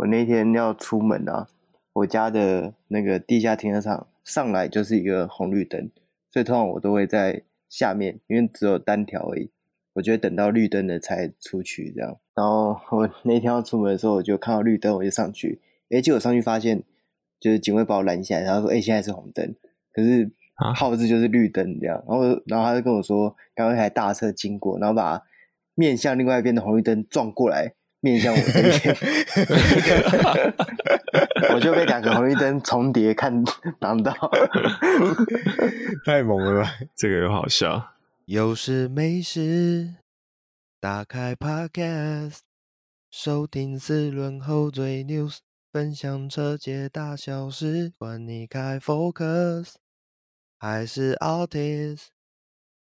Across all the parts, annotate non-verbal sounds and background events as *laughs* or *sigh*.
我那天要出门啊，我家的那个地下停车场上来就是一个红绿灯，所以通常我都会在下面，因为只有单条而已，我就会等到绿灯了才出去这样。然后我那天要出门的时候，我就看到绿灯，我就上去，哎，结果上去发现就是警卫把我拦下来，然后说，哎，现在是红灯，可是号志就是绿灯这样。然后然后他就跟我说，刚刚一台大车经过，然后把面向另外一边的红绿灯撞过来。面向我这边，*laughs* 我就被两个红绿灯重叠看挡到，*laughs* 太猛了吧，这个又好笑。有事没事，打开 Podcast，收听四轮后最 news，分享车界大小事，管你开 Focus 还是 Altis，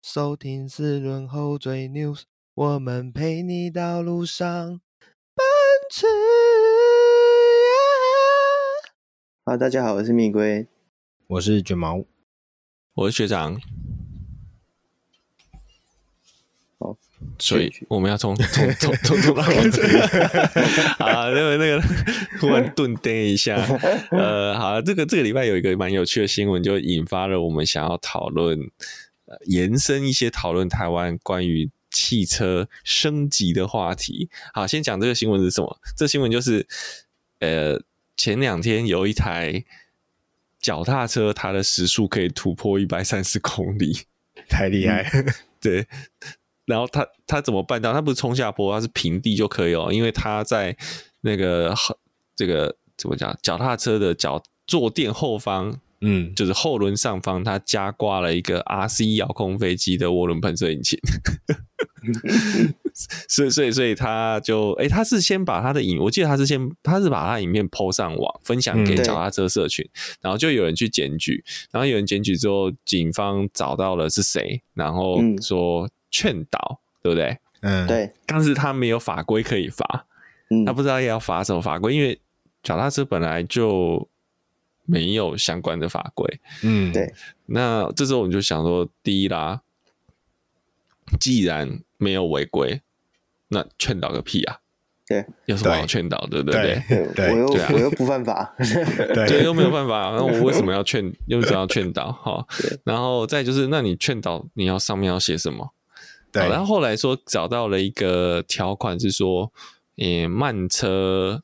收听四轮后最 news，我们陪你到路上。好，大家好，我是蜜龟，我是卷毛，我是学长。好，所以我们要从从从从从哪开始？*laughs* 啊，那个那个突然顿呆一下。呃，好，这个这个礼拜有一个蛮有趣的新闻，就引发了我们想要讨论，呃，延伸一些讨论台湾关于。汽车升级的话题，好，先讲这个新闻是什么？这新闻就是，呃，前两天有一台脚踏车，它的时速可以突破一百三十公里，太厉害。嗯。对，然后他他怎么办到？他不是冲下坡，他是平地就可以哦，因为他在那个这个怎么讲？脚踏车的脚坐垫后方。嗯，就是后轮上方，它加挂了一个 RC 遥控飞机的涡轮喷射引擎，*laughs* 所以所以所以他就哎、欸，他是先把他的影，我记得他是先他是把他影片 PO 上网，分享给脚踏车社群，嗯、然后就有人去检举，然后有人检举之后，警方找到了是谁，然后说劝导，对不对？嗯，对，但是他没有法规可以罚，他不知道要罚什么法规，因为脚踏车本来就。没有相关的法规，嗯，对。那这时候我们就想说，第一啦，既然没有违规，那劝导个屁啊！对，有什么好劝导，对不对？对，我又我又不犯法，*laughs* 对，又没有犯法，那我 *laughs* 为什么要劝？又只要劝导？哈，然后再就是，那你劝导你要上面要写什么？对。然后后来说找到了一个条款，是说，诶，慢车。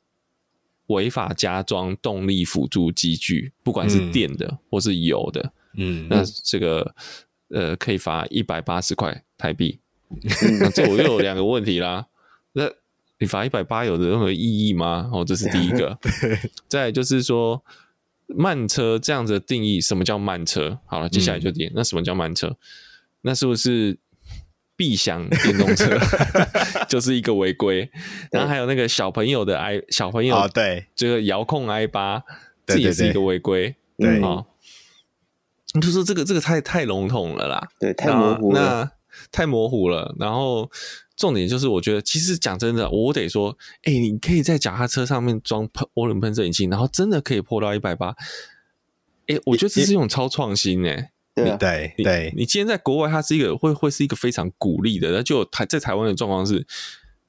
违法加装动力辅助机具，不管是电的或是油的，嗯，那这个呃可以罚一百八十块台币。*laughs* 那这我又有两个问题啦，那你罚一百八有任何意义吗？哦，这是第一个。*laughs* 再就是说，慢车这样子的定义，什么叫慢车？好了，接下来就点，那什么叫慢车？那是不是？必享电动车 *laughs* 就是一个违规，然后还有那个小朋友的 i 小朋友对这个遥控 i 八，这也是一个违规，对啊，你就说这个这个太太笼统了啦，对，太模糊了，那太模糊了。然后重点就是，我觉得其实讲真的，我得说，哎，你可以在脚踏车上面装喷涡轮喷射引擎，然后真的可以破到一百八，哎，我觉得这是一种超创新哎。对对对，你今天在国外，它是一个会会是一个非常鼓励的。那就台在台湾的状况是，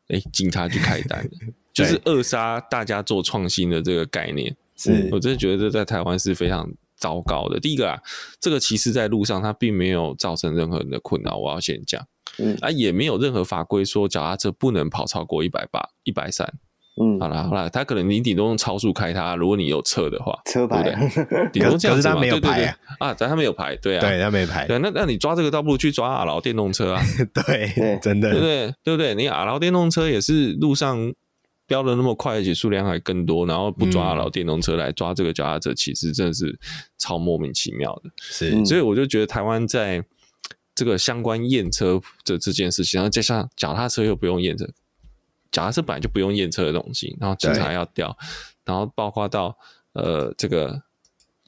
哎，警察去开单，*laughs* 就是扼杀大家做创新的这个概念。是我真的觉得这在台湾是非常糟糕的。第一个啊，这个其实在路上它并没有造成任何人的困扰，我要先讲。嗯。啊，也没有任何法规说脚踏车不能跑超过一百八、一百三。嗯，好啦好啦，他可能你顶多用超速开它，如果你有车的话，车牌，*laughs* 顶多这样子嘛，没有牌啊，对对。对啊，但他没有牌，对啊，对他没牌，对，那那你抓这个倒不如去抓阿劳电动车啊，*laughs* 对，真的，对不对？对不对？你阿劳电动车也是路上飙的那么快，而且数量还更多，然后不抓阿劳电动车来抓这个脚踏车，其实真的是超莫名其妙的。是，所以我就觉得台湾在这个相关验车的这件事情，然后加上脚踏车又不用验车。脚踏车本来就不用验车的东西，然后警察要调，然后包括到呃这个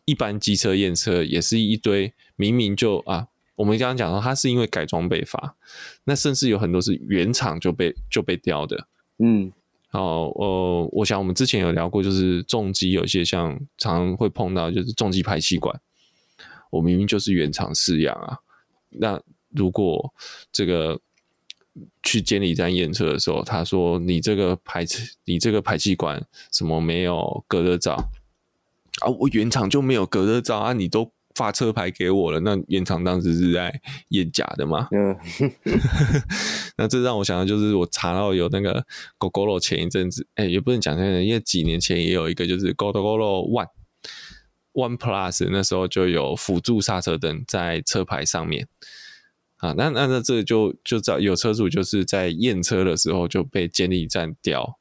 一般机车验车也是一堆，明明就啊，我们刚刚讲到它是因为改装被罚，那甚至有很多是原厂就被就被调的，嗯，哦，呃，我想我们之前有聊过，就是重机有些像常会碰到，就是重机排气管，我明明就是原厂试样啊，那如果这个。去监理站验车的时候，他说你这个排你这个排气管什么没有隔热罩啊？我原厂就没有隔热罩啊？你都发车牌给我了，那原厂当时是在验假的嘛？嗯，*laughs* 那这让我想到就是我查到有那个 Gogoro 前一阵子，哎、欸，也不能讲现在，因为几年前也有一个就是 Gogoro One One Plus，那时候就有辅助刹车灯在车牌上面。啊，那那那这就就找有车主就是在验车的时候就被监理站吊，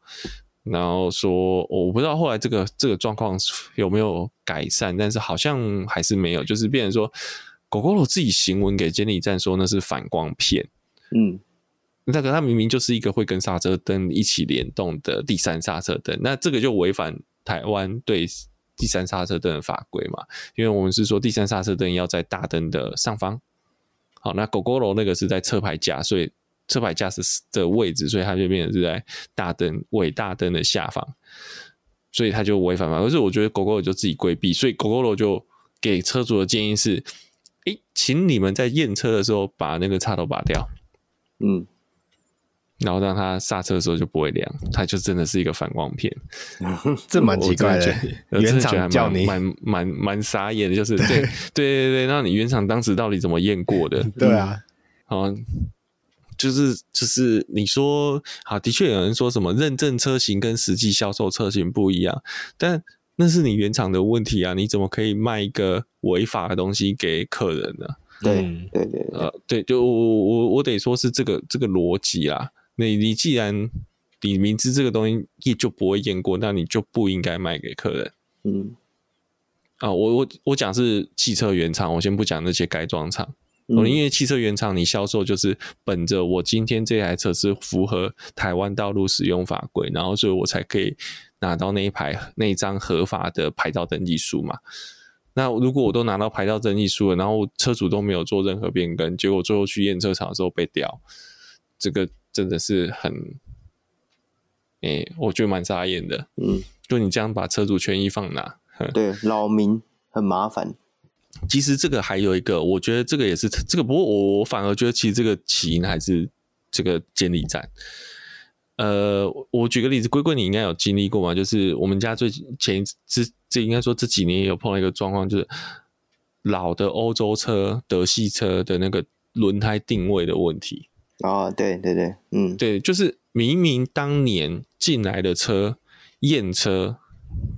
然后说我不知道后来这个这个状况有没有改善，但是好像还是没有，就是变成说 Gogoro 自己行文给监理站说那是反光片，嗯，那个它明明就是一个会跟刹车灯一起联动的第三刹车灯，那这个就违反台湾对第三刹车灯的法规嘛，因为我们是说第三刹车灯要在大灯的上方。好，那 Gogoro 那个是在车牌架，所以车牌架是的位置，所以它就变成是在大灯尾大灯的下方，所以它就违反嘛。可是我觉得 Gogoro 就自己规避，所以 Gogoro 就给车主的建议是：诶，请你们在验车的时候把那个插头拔掉，嗯。然后让它刹车的时候就不会亮，它就真的是一个反光片，这蛮奇怪的。*laughs* 原厂叫你蛮蛮蛮傻眼的，就是对对对对，那你原厂当时到底怎么验过的？对啊，好，就是就是你说好，的确有人说什么认证车型跟实际销售车型不一样，但那是你原厂的问题啊！你怎么可以卖一个违法的东西给客人呢？对对对，呃，对，就我我我得说是这个这个逻辑啦。你你既然你明知这个东西也就不会验过，那你就不应该卖给客人。嗯，啊，我我我讲是汽车原厂，我先不讲那些改装厂。嗯，因为汽车原厂你销售就是本着我今天这台车是符合台湾道路使用法规，然后所以我才可以拿到那一排那一张合法的牌照登记书嘛。那如果我都拿到牌照登记书了，然后车主都没有做任何变更，结果最后去验车场的时候被吊，这个。真的是很，诶、欸，我觉得蛮扎眼的。嗯，就你这样把车主权益放哪？对，扰民很麻烦。其实这个还有一个，我觉得这个也是这个，不过我我反而觉得其实这个起因还是这个监理站。呃，我举个例子，龟龟你应该有经历过嘛？就是我们家最近前这这应该说这几年也有碰到一个状况，就是老的欧洲车、德系车的那个轮胎定位的问题。哦，对对对，嗯，对，就是明明当年进来的车验车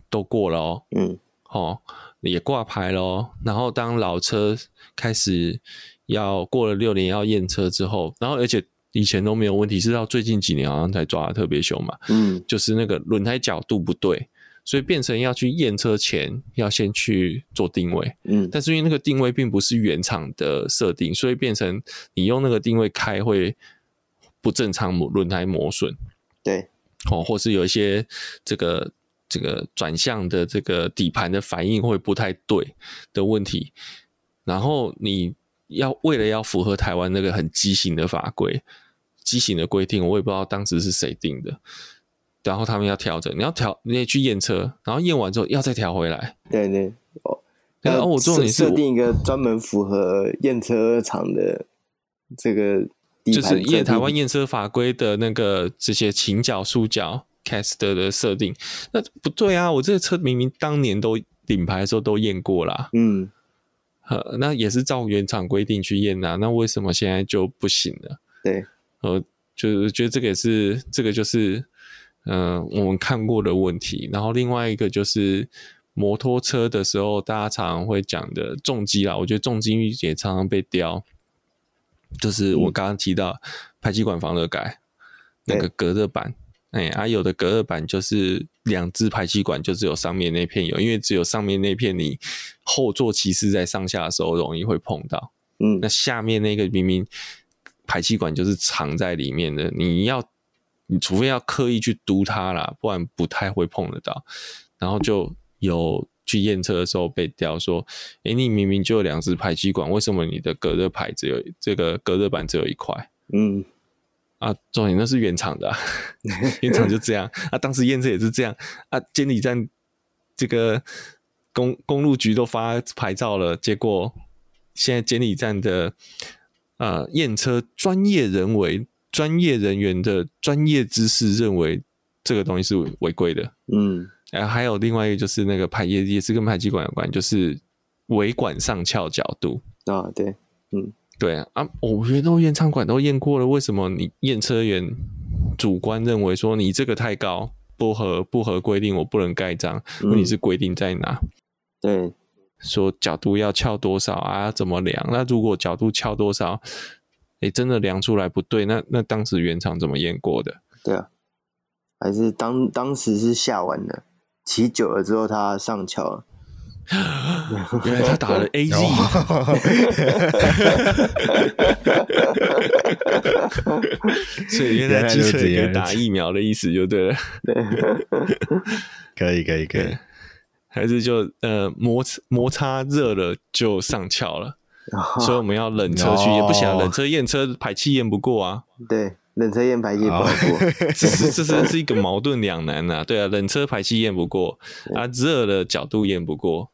都过了哦，嗯，哦，也挂牌了哦，然后当老车开始要过了六年要验车之后，然后而且以前都没有问题，是到最近几年好像才抓的特别凶嘛，嗯，就是那个轮胎角度不对。所以变成要去验车前要先去做定位，嗯，但是因为那个定位并不是原厂的设定，所以变成你用那个定位开会不正常，轮胎磨损，对，哦，或是有一些这个这个转向的这个底盘的反应会不太对的问题，然后你要为了要符合台湾那个很畸形的法规、畸形的规定，我也不知道当时是谁定的。然后他们要调整，你要调，你也去验车，然后验完之后要再调回来。对对哦，然后我做你设定一个专门符合验车厂的这个，就是验台湾验车法规的那个这些倾角、束角、caster 的设定。那不对啊，我这个车明明当年都领牌的时候都验过啦，嗯，呃，那也是照原厂规定去验啊，那为什么现在就不行了？对，呃，就是觉得这个也是这个就是。嗯、呃，我们看过的问题，然后另外一个就是摩托车的时候，大家常常会讲的重机啦，我觉得重机也常常被刁，就是我刚刚提到排气管防热盖那个隔热板，哎，啊，有的隔热板就是两只排气管就只有上面那片有，因为只有上面那片你后座骑士在上下的时候容易会碰到，嗯，那下面那个明明排气管就是藏在里面的，你要。你除非要刻意去嘟它啦，不然不太会碰得到。然后就有去验车的时候被刁说：“诶，你明明就有两只排气管，为什么你的隔热牌只有这个隔热板只有一块？”嗯，啊，重点那是原厂的，啊，*laughs* 原厂就这样。啊，当时验车也是这样。啊，监理站这个公公路局都发牌照了，结果现在监理站的呃验车专业人为。专业人员的专业知识认为这个东西是违规的。嗯，然后还有另外一个就是那个排也也是跟排气管有关，就是尾管上翘角度啊，对，嗯，对啊，我觉得都验仓管都验过了，为什么你验车员主观认为说你这个太高，不合不合规定，我不能盖章？问题是规定在哪？对。说角度要翘多少啊？怎么量？那如果角度翘多少，哎，真的量出来不对，那那当时原厂怎么验过的？对啊，还是当当时是下完了，骑久了之后它上翘了，原来他打了 *laughs* AZ，*laughs* 所以原来机车也打疫苗的意思就对了。*laughs* 对，可以可以可以。还是就呃摩摩擦热了就上翘了，哦，所以我们要冷车去，哦，也不行，冷车验车排气验不过啊。对，冷车验排气验不过，这是这是是一个矛盾两难呐，啊。对啊，冷车排气验不过啊，热的角度验不过，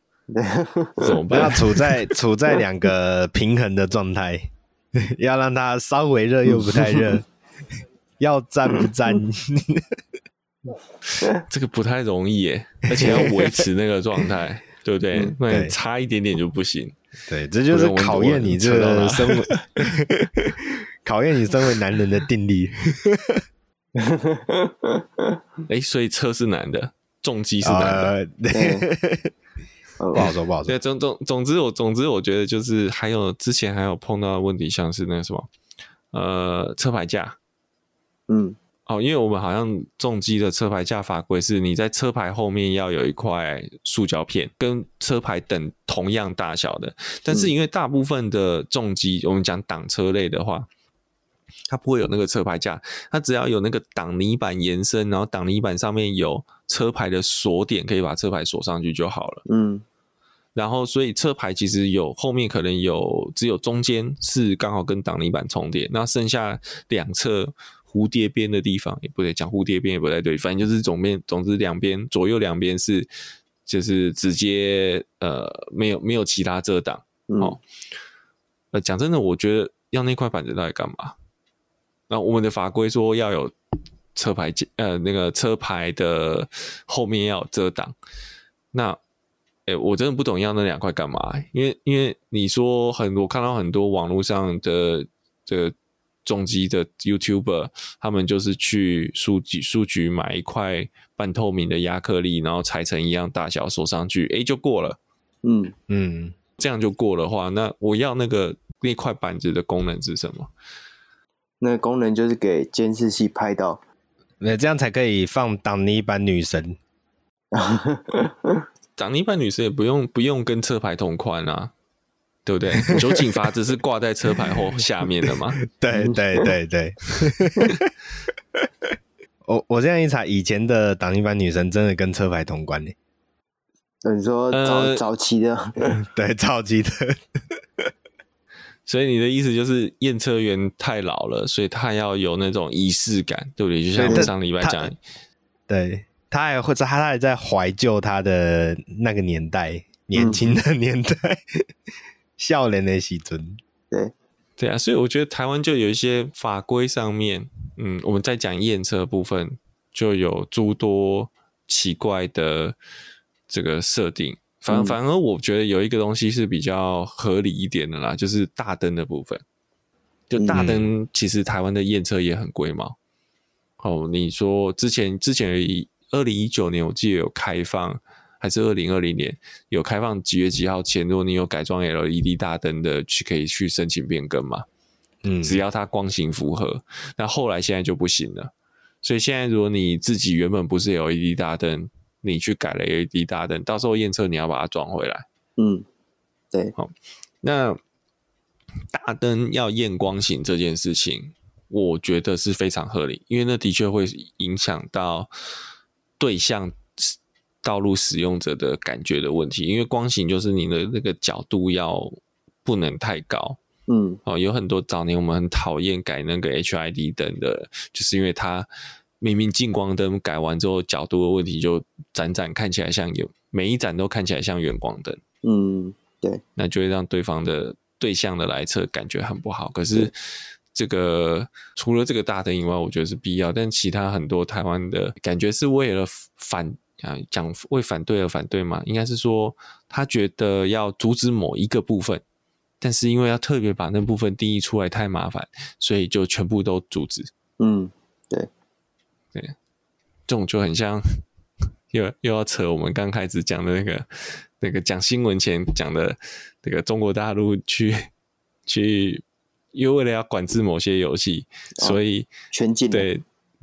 怎么办？要处在处在两个平衡的状态，*laughs* 要让它稍微热又不太热，*laughs* 要沾不沾？*laughs* 这个不太容易耶，而且要维持那个状态，对不对？嗯、对，差一点点就不行。对，这就是考验你这个身为考验你身为男人的定力。哎，所以车是男的，重机是男的，不好说，不好说。对，总总总之，我总之我觉得就是还有之前还有碰到的问题，像是那个什么，呃，车牌架，嗯。哦，因为我们好像重机的车牌架法规是，你在车牌后面要有一块塑胶片，跟车牌等同样大小的。但是因为大部分的重机，我们讲挡车类的话，它不会有那个车牌架，它只要有那个挡泥板延伸，然后挡泥板上面有车牌的锁点，可以把车牌锁上去就好了。嗯，然后所以车牌其实有后面可能有只有中间是刚好跟挡泥板重叠，那剩下两侧。蝴蝶边的地方也不对，讲蝴蝶边也不太对，反正就是总面，总之两边左右两边是就是直接呃没有没有其他遮挡、嗯、哦。呃，讲真的，我觉得要那块板子到底干嘛？那我们的法规说要有车牌呃那个车牌的后面要有遮挡，那哎、欸、我真的不懂要那两块干嘛？因为因为你说很多看到很多网络上的这个。重机的 YouTuber，他们就是去书局书局买一块半透明的亚克力，然后裁成一样大小锁上去，哎，就过了。嗯嗯，这样就过的话，那我要那个那块板子的功能是什么？那功能就是给监视器拍到，那这样才可以放挡泥板女神。*laughs* 挡泥板女神也不用不用跟车牌同款啊。对不对？酒警阀子是挂在车牌后下面的嘛？*laughs* 对对对对。*laughs* 我我这样一查，以前的挡泥板女神真的跟车牌同关呢。你说早、呃、早期的，*laughs* 对早期的。所以你的意思就是验车员太老了，所以他要有那种仪式感，对不对？就像我上礼拜讲，对，他还会在他还在怀旧他的那个年代，年轻的年代。嗯笑脸的喜尊，对对啊，所以我觉得台湾就有一些法规上面，嗯，我们在讲验车部分就有诸多奇怪的这个设定。反反而我觉得有一个东西是比较合理一点的啦，就是大灯的部分。就大灯，其实台湾的验车也很贵嘛。哦，你说之前之前二零一九年，我记得有开放。还是二零二零年有开放几月几号前，如果你有改装 LED 大灯的，去可以去申请变更嘛？嗯，只要它光型符合。那后来现在就不行了，所以现在如果你自己原本不是 LED 大灯，你去改了 LED 大灯，到时候验车你要把它装回来。嗯，对。好，那大灯要验光型这件事情，我觉得是非常合理，因为那的确会影响到对象。道路使用者的感觉的问题，因为光型就是你的那个角度要不能太高，嗯，哦，有很多早年我们很讨厌改那个 HID 灯的，就是因为它明明近光灯改完之后角度的问题就盏盏看起来像有每一盏都看起来像远光灯，嗯，对，那就会让对方的对象的来车感觉很不好。可是这个除了这个大灯以外，我觉得是必要。但其他很多台湾的感觉是为了反啊，讲为反对而反对嘛，应该是说他觉得要阻止某一个部分，但是因为要特别把那部分定义出来太麻烦，所以就全部都阻止。嗯，对，对，这种就很像又又要扯我们刚开始讲的那个那个讲新闻前讲的那个中国大陆去去。因为为了要管制某些游戏，哦、所以全禁。对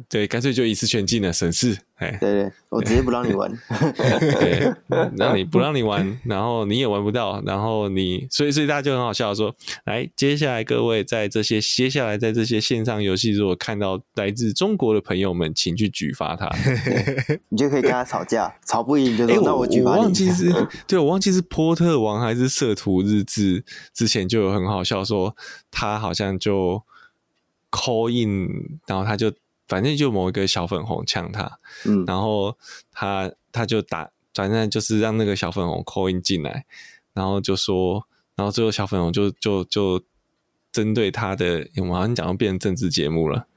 对，干脆就一次全进了，省事。哎，对对，我直接不让你玩，*laughs* 对，让你不让你玩，然后你也玩不到，然后你，所以所以大家就很好笑说，来，接下来各位在这些接下来在这些线上游戏，如果看到来自中国的朋友们，请去举发他 *laughs* *laughs* 你就可以跟他吵架，吵不赢就说，那我举发你。我忘记是，对，我忘记是波特王还是色图日志，之前就有很好笑说，他好像就 call in，然后他就。反正就某一个小粉红呛他，嗯，然后他他就打，反正就是让那个小粉红 call in 进来，然后就说，然后最后小粉红就就就针对他的，我们好像讲到变成政治节目了。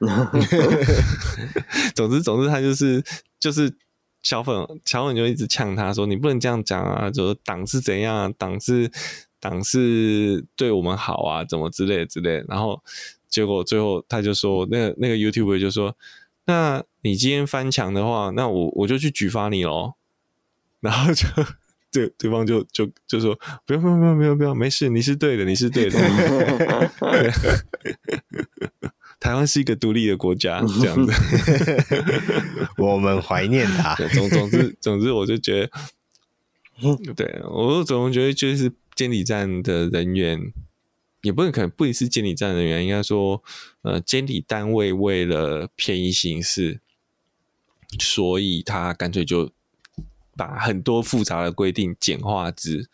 *laughs* 总之总之他就是就是小粉小粉就一直呛他说，你不能这样讲啊，就说党是怎样，党是党是对我们好啊，怎么之类之类，然后。结果最后他就说，那个那个 YouTuber 就说，那你今天翻墙的话，那我我就去举发你喽。*laughs* 然后就 *laughs* 对对方就就就说，不用不用不用不用不用，没事，你是对的，你是对的。*laughs* 台湾是一个独立的国家，这样子，我们怀念他。总总之总之，我就觉得，对我总觉得就是监理站的人员。也不能可能不一定是监理站人员，应该说，呃，监理单位为了便宜行事，所以他干脆就把很多复杂的规定简化之，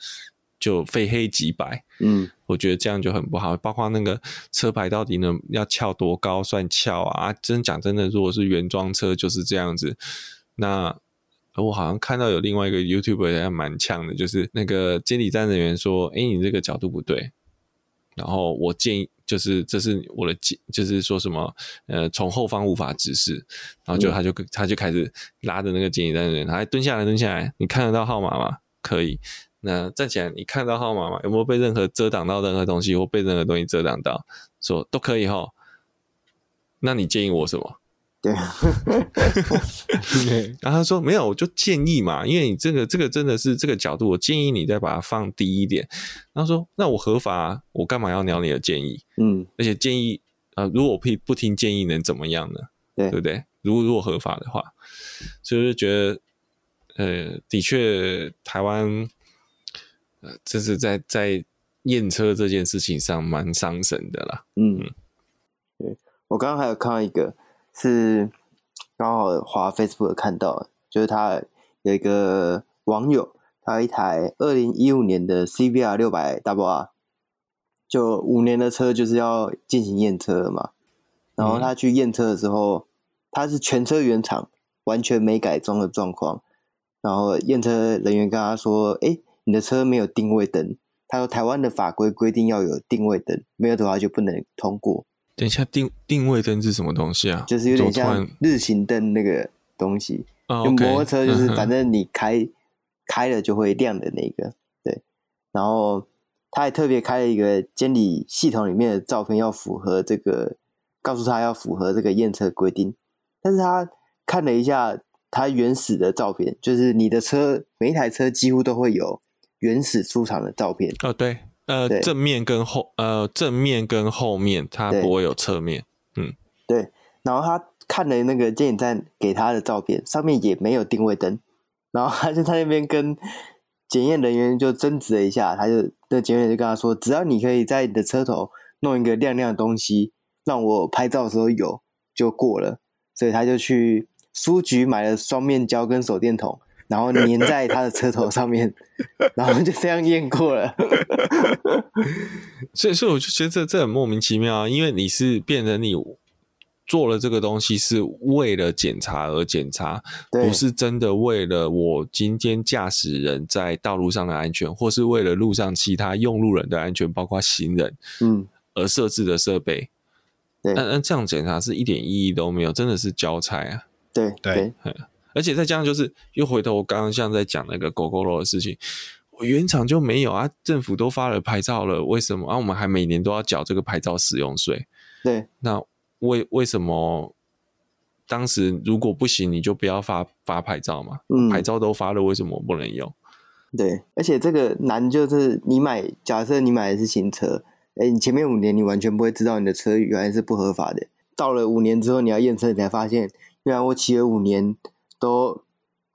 就非黑即白。嗯，我觉得这样就很不好。包括那个车牌到底能要翘多高算翘啊？真讲真的，如果是原装车就是这样子。那我好像看到有另外一个 YouTuber 也蛮呛的，就是那个监理站人员说：“哎，你这个角度不对。”然后我建议，就是这是我的建，就是说什么，呃，从后方无法直视，然后就他就他就开始拉着那个监理站的人，他蹲下来，蹲下来，你看得到号码吗？可以。那站起来，你看到号码吗？有没有被任何遮挡到任何东西，或被任何东西遮挡到？说都可以哈。那你建议我什么？对，*laughs* 然后他说没有，我就建议嘛，因为你这个这个真的是这个角度，我建议你再把它放低一点。然后说那我合法，我干嘛要鸟你的建议？嗯，而且建议啊、呃，如果我不不听建议能怎么样呢？对，对不对？如果如果合法的话，所以就觉得呃，的确台湾呃，这是在在验车这件事情上蛮伤神的啦。嗯，对我刚刚还有看到一个。是刚好滑 Facebook 看到，就是他有一个网友，他有一台二零一五年的 CBR 六百 WR，就五年的车就是要进行验车了嘛。然后他去验车的时候，他是全车原厂，完全没改装的状况。然后验车人员跟他说：“哎，你的车没有定位灯。”他说：“台湾的法规规定要有定位灯，没有的话就不能通过。”等一下，定定位灯是什么东西啊？就是有点像日行灯那个东西。哦，就摩托车就是反正你开、嗯、开了就会亮的那个。对，然后他还特别开了一个监理系统里面的照片，要符合这个，告诉他要符合这个验车规定。但是他看了一下他原始的照片，就是你的车每一台车几乎都会有原始出厂的照片。哦，对。呃，正面跟后，呃，正面跟后面，它不会有侧面。嗯，对。然后他看了那个电影站给他的照片，上面也没有定位灯。然后他就在那边跟检验人员就争执了一下，他就那检验员就跟他说：“只要你可以在你的车头弄一个亮亮的东西，让我拍照的时候有就过了。”所以他就去书局买了双面胶跟手电筒。然后粘在他的车头上面，*laughs* 然后就这样验过了。*laughs* 所以，所以我就觉得这这很莫名其妙啊！因为你是变成你做了这个东西是为了检查而检查，不是真的为了我今天驾驶人在道路上的安全，或是为了路上其他用路人的安全，包括行人，嗯，而设置的设备。对，那那这样检查是一点意义都没有，真的是交差啊。对对，而且再加上就是又回头我刚刚像在讲那个 Gogoro 的事情，我原厂就没有啊，政府都发了牌照了，为什么啊？我们还每年都要缴这个牌照使用税？对，那为为什么当时如果不行，你就不要发发牌照嘛？嗯，牌照都发了，为什么不能用？对，而且这个难就是你买，假设你买的是新车，哎，你前面五年你完全不会知道你的车原来是不合法的，到了五年之后你要验车，你才发现原来我骑了五年都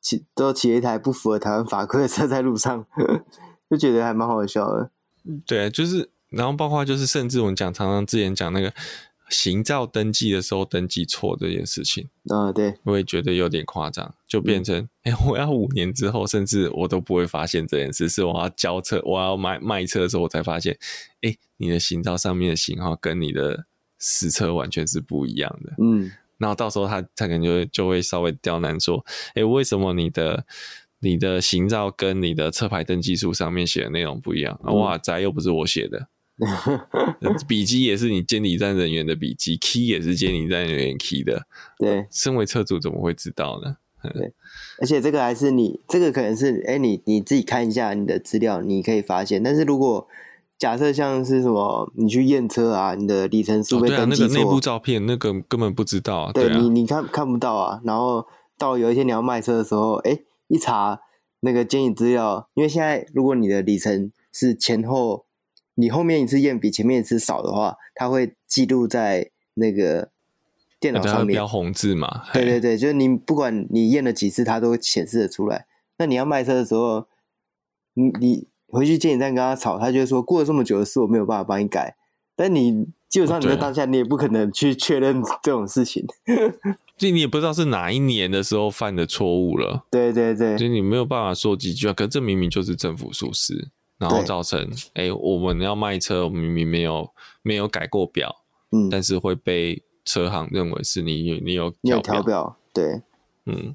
骑都骑了一台不符合台湾法规的车在路上，*laughs* 就觉得还蛮好笑的。对，就是。然后包括就是，甚至我们讲常常之前讲那个行照登记的时候登记错这件事情，啊，对，我也觉得有点夸张，就变成哎、嗯，我要五年之后，甚至我都不会发现这件事，是我要交车，我要买卖车的时候，我才发现，哎，你的行照上面的型号跟你的实车完全是不一样的，嗯，然后到时候他他可能就会就会稍微刁难说，哎，为什么你的你的行照跟你的车牌登记书上面写的内容不一样？嗯、哇，宅又不是我写的。*laughs* 笔记也是你监理站人员的笔记，key 也是监理站人员 key 的。对，身为车主怎么会知道呢？对，而且这个还是你，这个可能是，哎、欸，你你自己看一下你的资料，你可以发现。但是如果假设像是什么，你去验车啊，你的里程数被登记错，哦对啊，那个内部照片那个根本不知道啊。对，你你看看不到啊。然后到有一天你要卖车的时候，哎、欸，一查那个监理资料，因为现在如果你的里程是前后。你后面一次验比前面一次少的话，它会记录在那个电脑上面，标红字嘛。对对对，就是你不管你验了几次，它都会显示的出来。那你要卖车的时候，你你回去见你再跟他吵，他就会说过了这么久的事，我没有办法帮你改。但你基本上你在当下，你也不可能去确认这种事情。*laughs* 就你也不知道是哪一年的时候犯的错误了。对对对，就你没有办法说几句啊，可这明明就是政府疏失。然后造成，哎、欸，我们要卖车，我明明没有没有改过表，嗯，但是会被车行认为是你你有你有调表，对，嗯，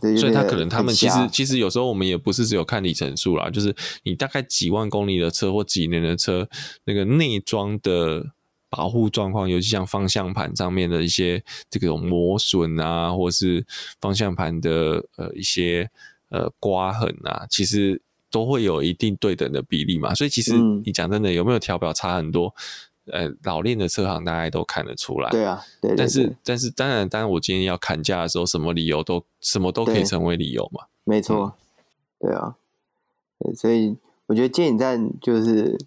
对啊，所以他可能他们其实其实有时候我们也不是只有看里程数啦，就是你大概几万公里的车或几年的车，那个内装的保护状况，尤其像方向盘上面的一些这种磨损啊，或是方向盘的呃一些呃刮痕啊，其实。都会有一定对等的比例嘛，所以其实你讲真的，有没有调表差很多？嗯、呃，老练的车行大家都看得出来。对啊，对，对，对。但是，但是，当然，当然，我今天要砍价的时候，什么理由都，什么都可以成为理由嘛。没错。对啊。对，所以我觉得监理站就是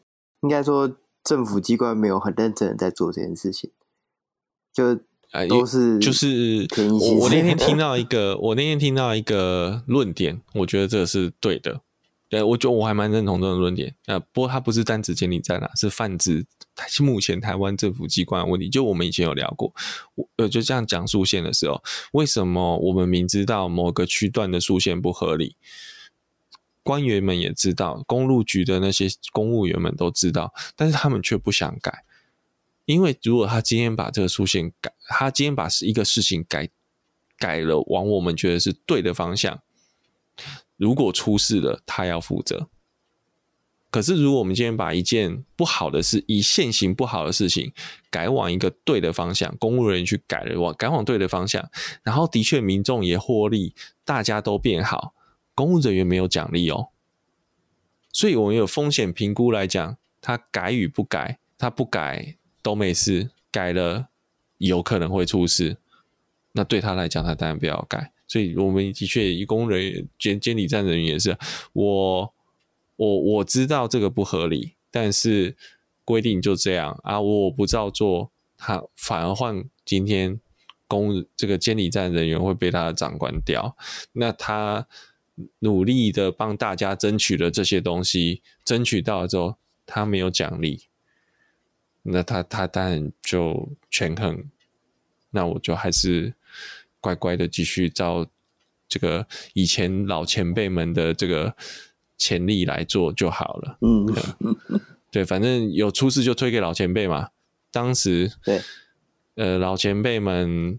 应该说政府机关没有很认真的在做这件事情，就都是就是 *laughs* 我我那天听 *laughs* 到一个，我那天听到一个论点，我觉得这是对的。对，我觉得我还蛮认同这种论点。呃，不过它不是单指监理站啊，是泛指目前台湾政府机关的问题。就我们以前有聊过，我呃，就这样讲竖线的时候，为什么我们明知道某个区段的竖线不合理，官员们也知道，公路局的那些公务员们都知道，但是他们却不想改，因为如果他今天把这个竖线改，他今天把一个事情改改了，往我们觉得是对的方向。如果出事了，他要负责。可是，如果我们今天把一件不好的事，以现行不好的事情改往一个对的方向，公务人员去改了往改往对的方向，然后的确民众也获利，大家都变好，公务人员没有奖励哦。所以，我们有风险评估来讲，他改与不改，他不改都没事，改了有可能会出事。那对他来讲，他当然不要改。所以，我们的确，以工人员监监理站人员也是，我我我知道这个不合理，但是规定就这样啊，我不照做，他反而换今天工这个监理站人员会被他的长官调，那他努力的帮大家争取了这些东西，争取到了之后，他没有奖励，那他他当然就权衡，那我就还是。乖乖的继续照这个以前老前辈们的这个潜力来做就好了。嗯，对，*laughs* 反正有出事就推给老前辈嘛。当时对，呃，老前辈们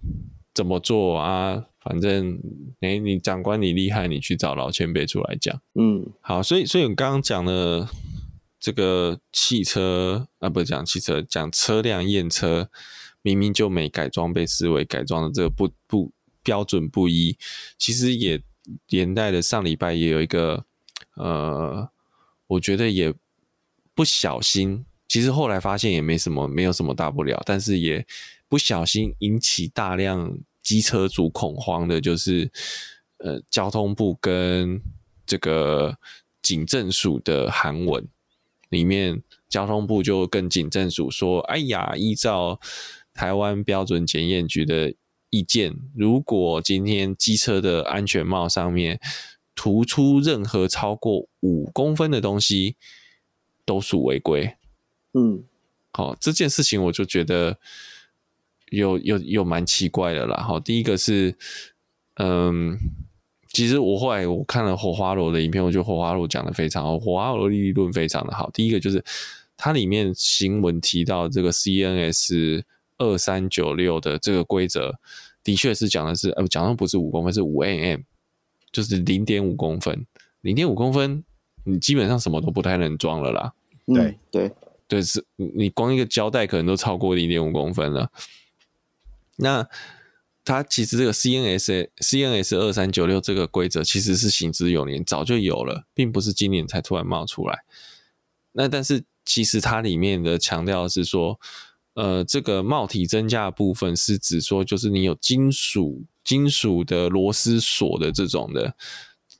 怎么做啊？反正哎，你长官你厉害，你去找老前辈出来讲。嗯，好，所以所以我刚刚讲了这个汽车啊，不是讲汽车，讲车辆验车，明明就没改装，被视为改装的这个不不标准不一，其实也连带的上礼拜也有一个呃，我觉得也不小心，其实后来发现也没什么，没有什么大不了，但是也不小心引起大量机车主恐慌的，就是呃，交通部跟这个警政署的韩文里面，交通部就跟警政署说：“哎呀，依照台湾标准检验局的意见，如果今天机车的安全帽上面突出任何超过五公分的东西，都属违规。”嗯，好，这件事情我就觉得有有有蛮奇怪的啦。好，第一个是，嗯，其实我后来我看了火花罗的影片，我觉得火花罗讲的非常好，火花罗理论非常的好。第一个就是它里面新闻提到这个 CNS 二三九六的这个规则，的确是讲的是呃，讲的不是五公分，是五 mm，就是零点五公分，零点五公分，你基本上什么都不太能装了啦。嗯、对对。对，是你光一个胶带可能都超过零点五公分了。那它其实这个 CNS CNS 二三九六这个规则其实是行之有年，早就有了，并不是今年才突然冒出来。那但是其实它里面的强调是说，呃，这个帽体增加的部分是指说，就是你有金属金属的螺丝锁的这种的，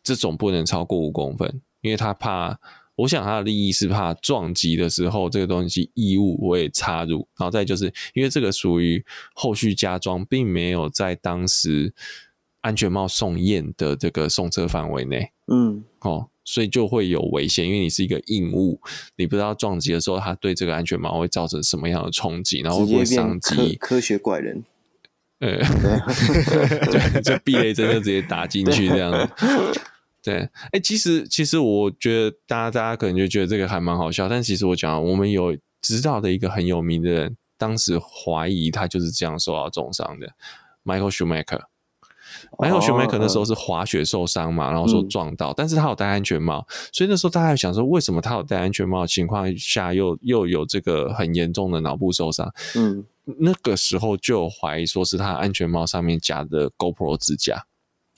这种不能超过五公分，因为他怕。我想他的利益是怕撞击的时候这个东西异物会插入，然后再就是因为这个属于后续加装，并没有在当时安全帽送验的这个送车范围内，嗯，哦，所以就会有危险，因为你是一个硬物，你不知道撞击的时候它对这个安全帽会造成什么样的冲击，然后会不会伤及科科学怪人，呃，*laughs* 对，就避雷针就直接打进去这样子。对，哎、欸，其实其实我觉得大家大家可能就觉得这个还蛮好笑，但其实我讲，我们有知道的一个很有名的人，当时怀疑他就是这样受到重伤的，Michael Schumacher。Michael Schumacher 那时候是滑雪受伤嘛，然后说撞到，但是他有戴安全帽，所以那时候大家想说，为什么他有戴安全帽的情况下又又有这个很严重的脑部受伤？嗯，那个时候就有怀疑说是他安全帽上面夹的 GoPro 支架。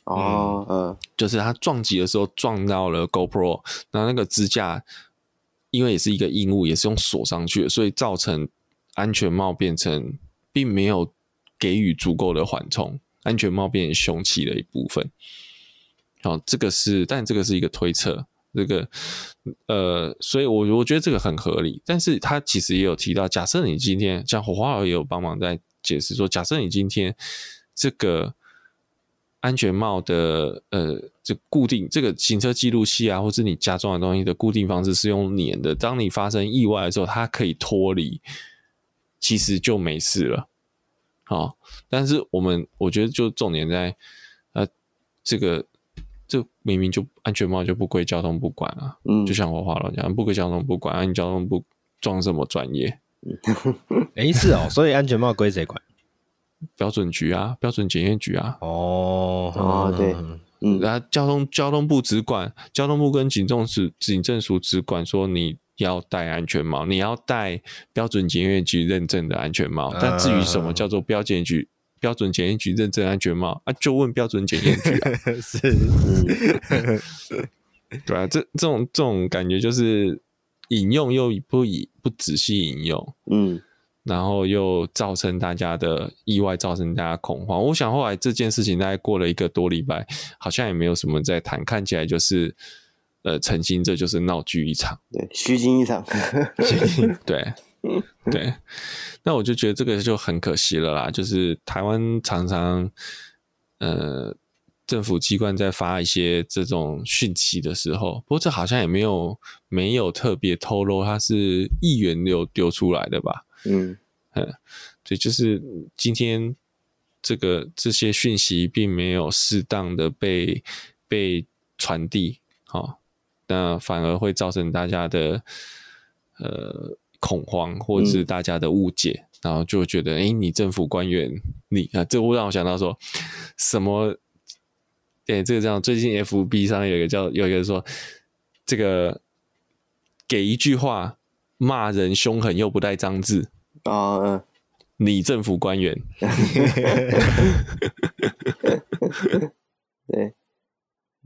哦，嗯，嗯，就是他撞击的时候撞到了 GoPro，然后那个支架因为也是一个硬物，也是用锁上去的，所以造成安全帽变成并没有给予足够的缓冲，安全帽变成凶器的一部分。好，这个是，但这个是一个推测，这个呃，所以我我觉得这个很合理，但是他其实也有提到，假设你今天像火花儿也有帮忙在解释说，假设你今天这个。安全帽的呃，这固定这个行车记录器啊，或者你加装的东西的固定方式是用粘的。当你发生意外的时候，它可以脱离，其实就没事了。好，但是我们我觉得就重点在呃，这个这明明就安全帽就不归交通部管啊。嗯，就像我话了讲，不归交通部管，啊、你交通部装什么专业？哎、欸，是哦，所以安全帽归谁管？*laughs* 标准局啊，标准检验局啊。哦，哦，对，嗯，然后交通交通部只管，交通部跟警政署、警政署只管说你要戴安全帽，你要戴标准检验局认证的安全帽。嗯、但至于什么叫做标检局、标准检验局认证安全帽啊，就问标准检验局啊。*laughs* 是，*laughs* 对啊，这这种这种感觉就是引用又不以不仔细引用，嗯。然后又造成大家的意外，造成大家恐慌。我想后来这件事情大概过了一个多礼拜，好像也没有什么在谈，看起来就是呃，澄清这就是闹剧一场，对，虚惊一场，*laughs* 对对。那我就觉得这个就很可惜了啦，就是台湾常常呃，政府机关在发一些这种讯息的时候，不过这好像也没有没有特别透露它是议员流丢出来的吧。嗯，呃，对，就是今天这个这些讯息并没有适当的被被传递，好，那反而会造成大家的呃恐慌，或者是大家的误解，嗯、然后就觉得，哎，你政府官员，你啊，这会让我想到说什么？对，这个这样，最近 FB 上有一个叫有一个说这个。给一句话骂人凶狠又不带脏字啊，嗯，你政府官员 *laughs* *laughs* 对，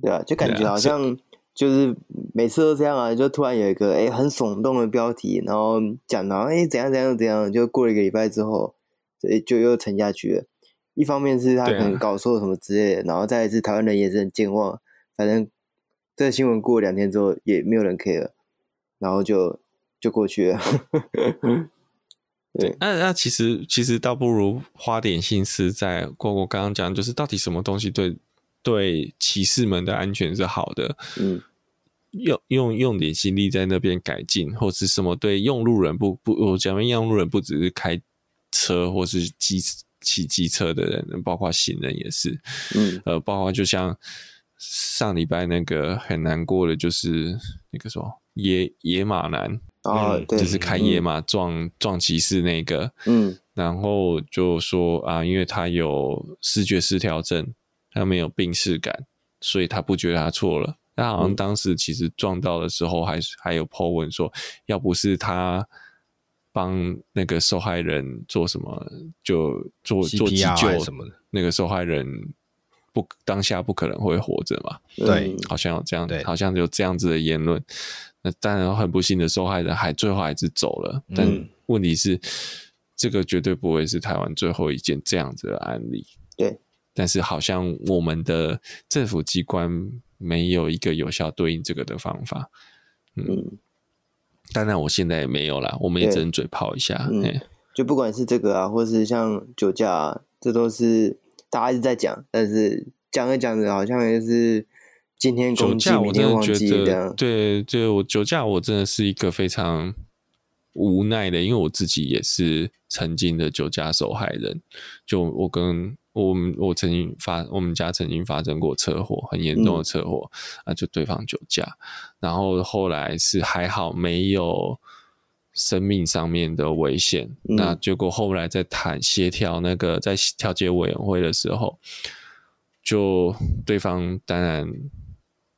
对啊，就感觉好像就是每次都这样啊，就突然有一个哎、欸、很耸动的标题，然后讲到哎怎样怎样怎样，就过了一个礼拜之后，就就又沉下去了。一方面是他可能搞错了什么之类的，然后再一次台湾人也是很健忘，反正这个新闻过两天之后也没有人 care，然后就就过去了。对，那那其实其实倒不如花点心思在过过刚刚讲，就是到底什么东西对对骑士们的安全是好的，嗯，用用用点心力在那边改进，或是什么对用路人不不，我讲用路人不只是开车或是机。骑机车的人，包括行人也是，嗯，呃，包括就像上礼拜那个很难过的，就是那个什么野野马男啊，就是开野马撞、嗯、撞骑士那个，嗯，然后就说啊，因为他有视觉失调症，他没有病逝感，所以他不觉得他错了。他好像当时其实撞到的时候还，还、嗯、还有 po 文说，要不是他。帮那个受害人做什么？就做做急救什么的。那个受害人不当下不可能会活着嘛？对，好像有这样，好像有这样子的言论。那当然很不幸的，受害人还最后还是走了。但问题是，这个绝对不会是台湾最后一件这样子的案例。对，但是好像我们的政府机关没有一个有效对应这个的方法。嗯。当然，我现在也没有啦，我们也只能嘴炮一下。嗯，就不管是这个啊，或是像酒驾啊，这都是大家一直在讲，但是讲着讲着，好像也是今天公祭，明天忘记这样。对，对我酒驾，我真的是一个非常无奈的，因为我自己也是曾经的酒驾受害人。就我跟。我们我曾经发，我们家曾经发生过车祸，很严重的车祸，嗯、啊，就对方酒驾，然后后来是还好没有生命上面的危险，嗯、那结果后来在谈协调那个在调解委员会的时候，就对方当然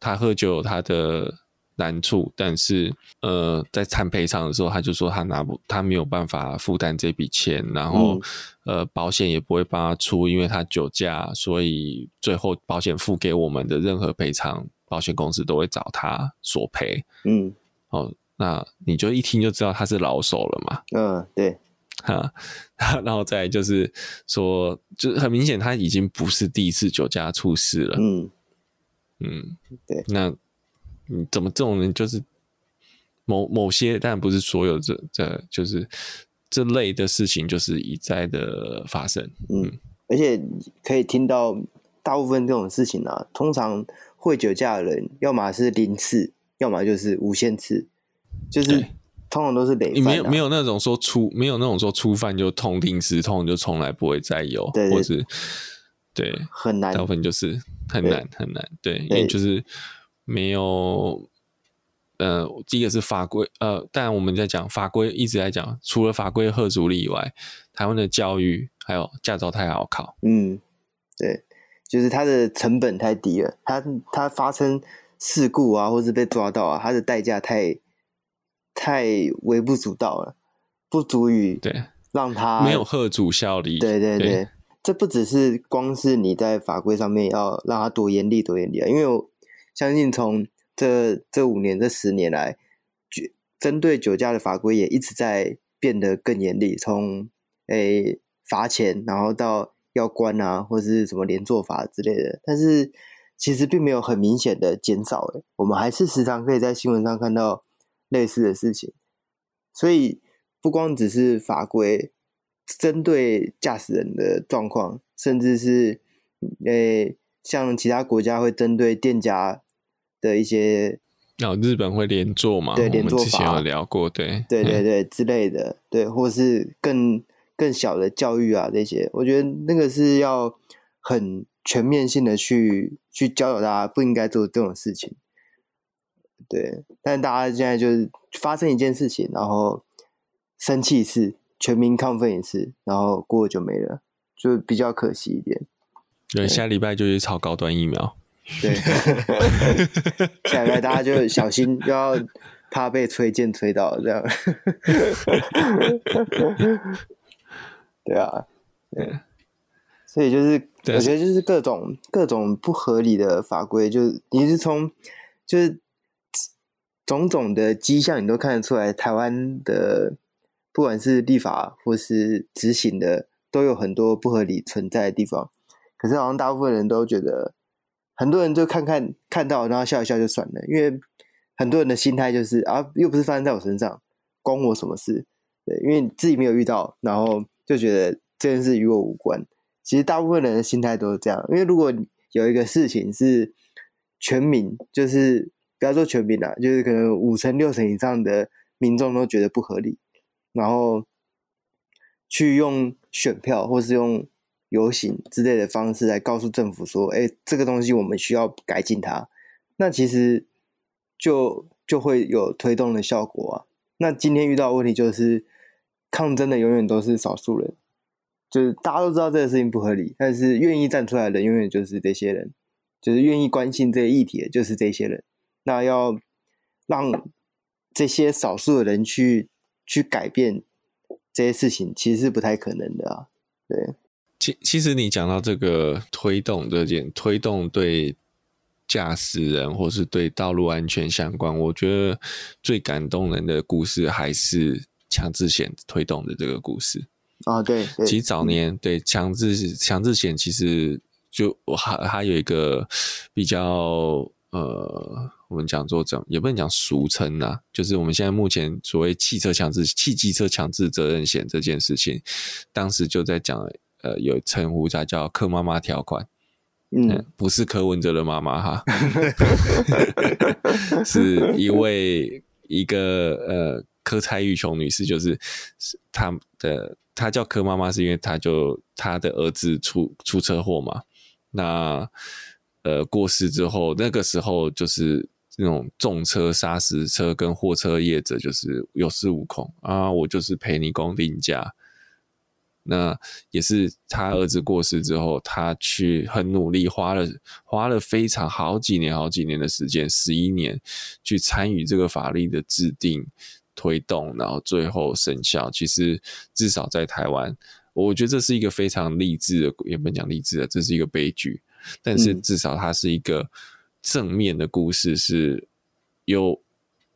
他喝酒他的。难处，但是呃，在谈赔偿的时候，他就说他拿不，他没有办法负担这笔钱，然后、嗯、呃，保险也不会帮他出，因为他酒驾，所以最后保险付给我们的任何赔偿，保险公司都会找他索赔。嗯，哦，那你就一听就知道他是老手了嘛。嗯，对，哈，*laughs* 然后再就是说，就是很明显他已经不是第一次酒驾出事了。嗯嗯，对，那。你怎么这种人就是某某些，但不是所有这这就是这类的事情，就是一再的发生。嗯，而且可以听到大部分这种事情啊，通常会酒驾的人，要么是零次，要么就是无限次，就是通常都是累犯、啊。没有没有那种说初没有那种说初犯就痛定思痛，就从来不会再有，对对。或是对。很难，大部分就是很难很难，对，因为就是。没有，呃，第一个是法规，呃，但我们在讲法规，一直在讲，除了法规和阻力以外，台湾的教育还有驾照太好考。嗯，对，就是它的成本太低了，它它发生事故啊，或是被抓到啊，它的代价太太微不足道了，不足以对让它没有贺阻效力。对对对，对这不只是光是你在法规上面要让它多严厉多严厉啊，因为我。相信从这这五年、这十年来，针对酒驾的法规也一直在变得更严厉。从诶罚钱，然后到要关啊，或是什么连坐法之类的。但是其实并没有很明显的减少。我们还是时常可以在新闻上看到类似的事情。所以不光只是法规针对驾驶人的状况，甚至是诶像其他国家会针对店家。的一些，哦，日本会连坐嘛？对，连坐法之前有聊过，对，对对对之类的，对，或是更更小的教育啊这些，我觉得那个是要很全面性的去去教导大家不应该做这种事情。对，但大家现在就是发生一件事情，然后生气一次，全民亢奋一次，然后过了就没了，就比较可惜一点。对，对下礼拜就去炒高端疫苗。对，*laughs* 下来大家就小心，*laughs* 要怕被吹剑吹到这样。*laughs* 对啊，对，所以就是我觉得就是各种各种不合理的法规，就是你是从就是种种的迹象，你都看得出来，台湾的不管是立法或是执行的，都有很多不合理存在的地方。可是好像大部分人都觉得，很多人就看看看到，然后笑一笑就算了，因为很多人的心态就是啊，又不是发生在我身上，关我什么事？对，因为自己没有遇到，然后。就觉得这件事与我无关。其实大部分人的心态都是这样，因为如果有一个事情是全民，就是不要说全民啦，就是可能五成六成以上的民众都觉得不合理，然后去用选票或是用游行之类的方式来告诉政府说：“哎，这个东西我们需要改进它。”那其实就就会有推动的效果啊。那今天遇到问题就是。抗争的永远都是少数人，就是大家都知道这个事情不合理，但是愿意站出来的永远就是这些人，就是愿意关心这个议题的就是这些人。那要让这些少数的人去去改变这些事情，其实是不太可能的啊。对，其其实你讲到这个推动这件推动对驾驶人或是对道路安全相关，我觉得最感动人的故事还是。强制险推动的这个故事啊，对，对其实早年、嗯、对强制强制险其实就还还有一个比较呃，我们讲做这样也不能讲俗称呐，就是我们现在目前所谓汽车强制汽机车强制责任险这件事情，当时就在讲呃，有称呼它叫柯妈妈条款，嗯，嗯，不是柯文哲的妈妈哈，*laughs* 是一位一个呃。柯蔡玉琼女士就是她的，她叫柯妈妈，是因为她就她的儿子出出车祸嘛，那呃过世之后，那个时候就是那种重车砂石车跟货车业者就是有恃无恐啊，我就是陪你公定价。那也是他儿子过世之后，他去很努力，花了花了非常好几年好几年的时间，十一年去参与这个法律的制定。推动，然后最后生效。其实至少在台湾，我觉得这是一个非常励志的，也不能讲励志的，这是一个悲剧。但是至少它是一个正面的故事，是有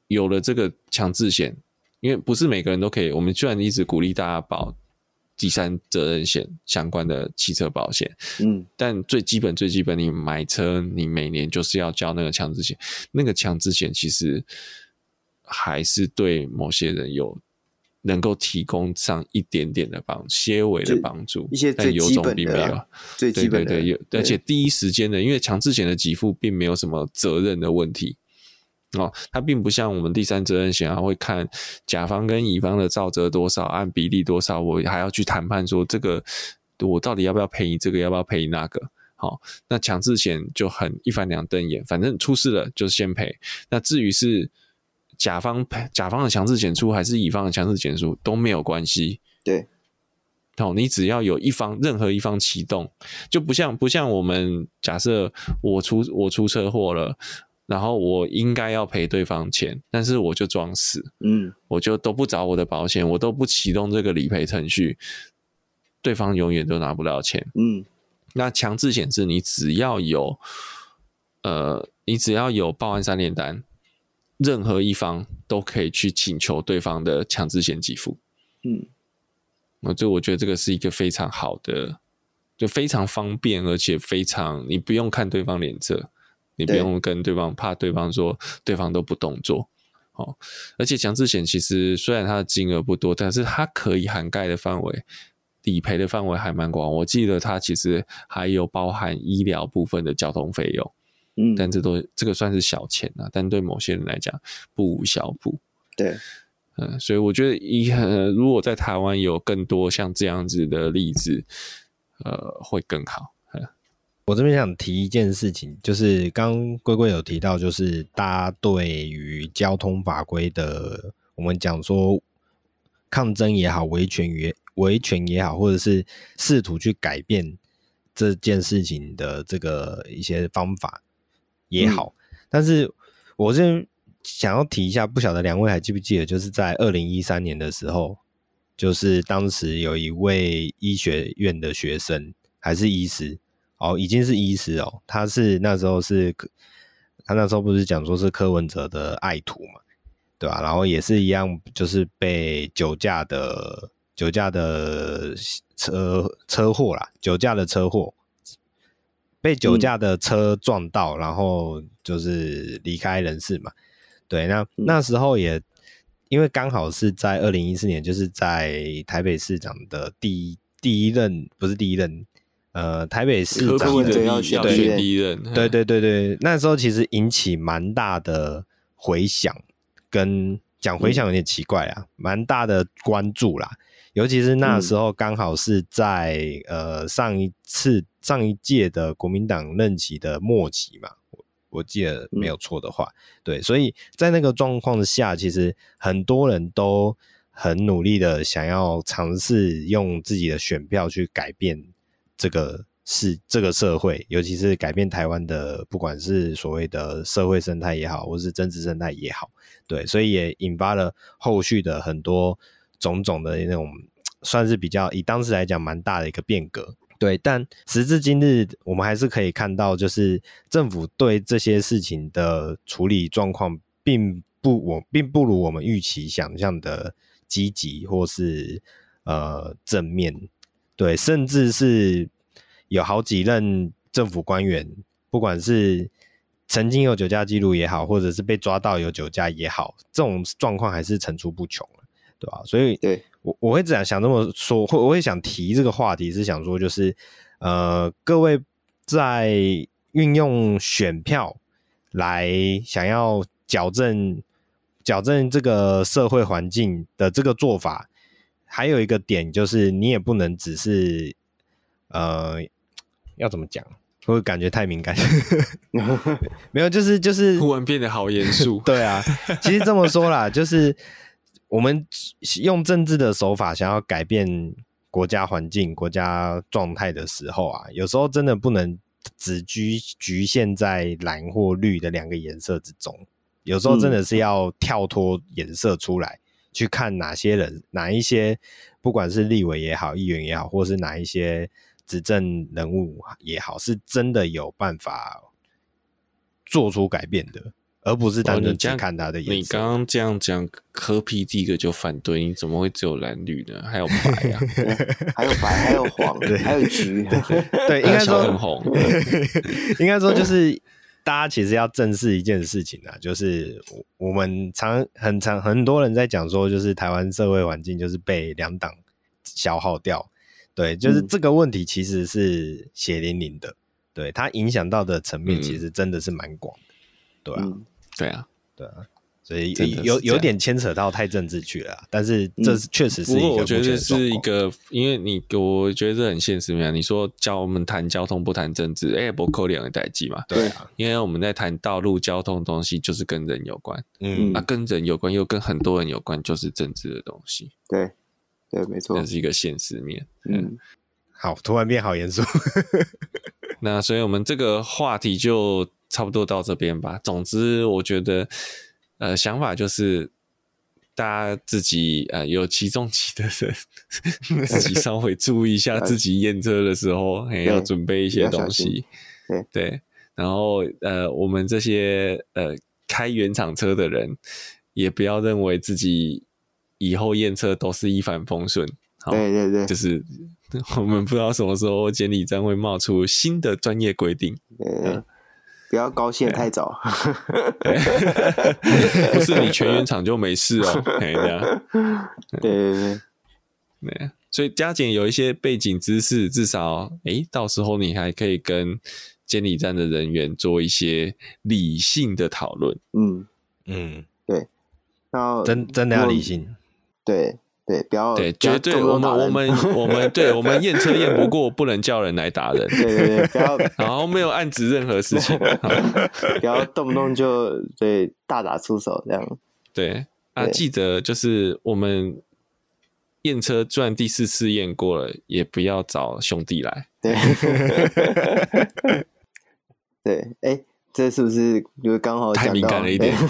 有了这个强制险，因为不是每个人都可以。我们居然一直鼓励大家保第三责任险相关的汽车保险，嗯，但最基本最基本，你买车你每年就是要交那个强制险，那个强制险其实。还是对某些人有能够提供上一点点的帮些微的帮助，一些最基本的、啊，最基本的，对对对，而且第一时间的，因为强制险的给付并没有什么责任的问题哦，它并不像我们第三责任险啊，会看甲方跟乙方的肇责多少，按比例多少，我还要去谈判说这个我到底要不要赔你这个，要不要赔你那个？好，那强制险就很一翻两瞪眼，反正出事了就先赔。那至于是。甲方赔，甲方的强制险出还是乙方的强制险出都没有关系。对，哦，你只要有一方，任何一方启动，就不像不像我们假设我出我出车祸了，然后我应该要赔对方钱，但是我就装死，嗯，我就都不找我的保险，我都不启动这个理赔程序，对方永远都拿不到钱。嗯，那强制险是你只要有，呃，你只要有报案三联单。任何一方都可以去请求对方的强制险给付，嗯，那这我觉得这个是一个非常好的，就非常方便，而且非常你不用看对方脸色，你不用跟对方怕对方说对方都不动作，哦，而且强制险其实虽然它的金额不多，但是它可以涵盖的范围、理赔的范围还蛮广。我记得它其实还有包含医疗部分的交通费用。嗯，但这都这个算是小钱啊，但对某些人来讲不无小补。对，嗯，所以我觉得一，呃，如果在台湾有更多像这样子的例子，呃，会更好。嗯，我这边想提一件事情，就是刚龟龟有提到，就是大家对于交通法规的，我们讲说抗争也好，维权也维权也好，或者是试图去改变这件事情的这个一些方法。也好，但是我是想要提一下，不晓得两位还记不记得，就是在二零一三年的时候，就是当时有一位医学院的学生，还是医师哦，已经是医师哦，他是那时候是，他那时候不是讲说是柯文哲的爱徒嘛，对吧？然后也是一样，就是被酒驾的酒驾的车车祸啦，酒驾的车祸。被酒驾的车撞到，嗯、然后就是离开人世嘛。对，那那时候也因为刚好是在二零一四年，就是在台北市长的第一第一任，不是第一任，呃，台北市长的对第一任，对对对对，那时候其实引起蛮大的回响，跟讲回响有点奇怪啊，蛮、嗯、大的关注啦。尤其是那时候刚好是在、嗯、呃上一次上一届的国民党任期的末期嘛，我我记得没有错的话，嗯、对，所以在那个状况下，其实很多人都很努力的想要尝试用自己的选票去改变这个是这个社会，尤其是改变台湾的不管是所谓的社会生态也好，或是政治生态也好，对，所以也引发了后续的很多。种种的那种算是比较以当时来讲蛮大的一个变革，对。但时至今日，我们还是可以看到，就是政府对这些事情的处理状况，并不我并不如我们预期想象的积极或是呃正面，对。甚至是有好几任政府官员，不管是曾经有酒驾记录也好，或者是被抓到有酒驾也好，这种状况还是层出不穷。对吧？所以，对我我会这样想这么说，会我会想提这个话题，是想说，就是呃，各位在运用选票来想要矫正矫正这个社会环境的这个做法，还有一个点就是，你也不能只是呃，要怎么讲？会感觉太敏感，*laughs* 没有，就是就是忽然变得好严肃。对啊，其实这么说啦，就是。我们用政治的手法想要改变国家环境、国家状态的时候啊，有时候真的不能只局局限在蓝或绿的两个颜色之中，有时候真的是要跳脱颜色出来，嗯、去看哪些人、哪一些，不管是立委也好、议员也好，或是哪一些执政人物也好，是真的有办法做出改变的。而不是单纯只看他的颜色。你刚刚这样讲，柯 P 第一个就反对，你怎么会只有蓝绿呢？还有白啊，*laughs* 还有白，还有黄，*laughs* 对，还有橘。对，应该说很红。*laughs* 应该说就是大家其实要正视一件事情啊，就是我们常很常很多人在讲说，就是台湾社会环境就是被两党消耗掉。对，就是这个问题其实是血淋淋的，对，它影响到的层面其实真的是蛮广的，对啊。嗯。对啊，对啊，所以有有点牵扯到太政治去了，但是这是确实是一个、嗯。我觉得是一个，因为你我觉得这很现实面。你说教我们谈交通不谈政治，哎，不扣两个代际嘛。对啊，因为我们在谈道路交通的东西，就是跟人有关。嗯，啊，跟人有关又跟很多人有关，就是政治的东西。对，对，没错，这是一个现实面。嗯，嗯好，突然变好严肃。*laughs* 那所以我们这个话题就。差不多到这边吧。总之，我觉得，呃，想法就是大家自己呃有骑重机的人，自己稍微注意一下 *laughs* 自己验车的时候，也要准备一些东西。对，对，然后呃，我们这些呃开原厂车的人，也不要认为自己以后验车都是一帆风顺。对对对，就是我们不知道什么时候监理站会冒出新的专业规定。对对对不要高兴太早，*laughs* 不是你全原厂就没事哦。*laughs* 对对对。对，所以加减有一些背景知识，至少哎，到时候你还可以跟监理站的人员做一些理性的讨论。嗯。嗯，对，然后真真的要理性，对。对，不要对，绝对我们我们我们对我们验车验不过，不能叫人来打人。对对对，不要，*laughs* 然后没有暗指任何事情，不要动不动就对大打出手这样。对啊，记得就是我们验车转第四次验过了，也不要找兄弟来。对，*laughs* 对，哎，这是不是就刚好太敏感了一点？*laughs*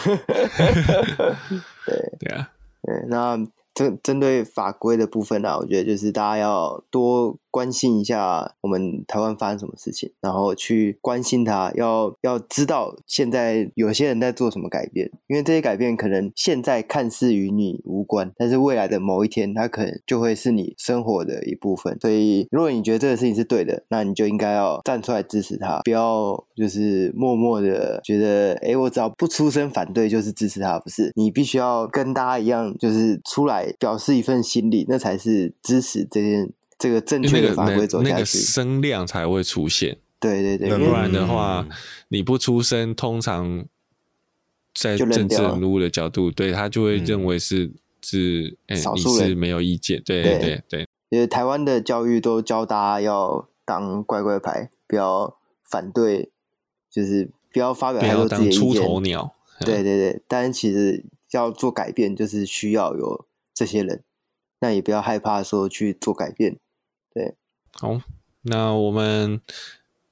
对对啊，对，那针针对法规的部分呢、我觉得就是大家要多。关心一下我们台湾发生什么事情，然后去关心他，要要知道现在有些人在做什么改变，因为这些改变可能现在看似与你无关，但是未来的某一天，它可能就会是你生活的一部分。所以，如果你觉得这个事情是对的，那你就应该要站出来支持他，不要就是默默的觉得，哎，我只要不出声反对就是支持他，不是？你必须要跟大家一样，就是出来表示一份心力，那才是支持这件。这个正确的法规走下去，那个声量才会出现。对对对，不然的话，嗯、你不出声，通常在政治人物的角度，对他就会认为是、嗯、是哎，你是没有意见。对对对对，因为台湾的教育都教大家要当乖乖牌，不要反对，就是不要发表太多自己的意见。出头鸟。对对对，但是其实要做改变，就是需要有这些人，那也不要害怕说去做改变。对，好，那我们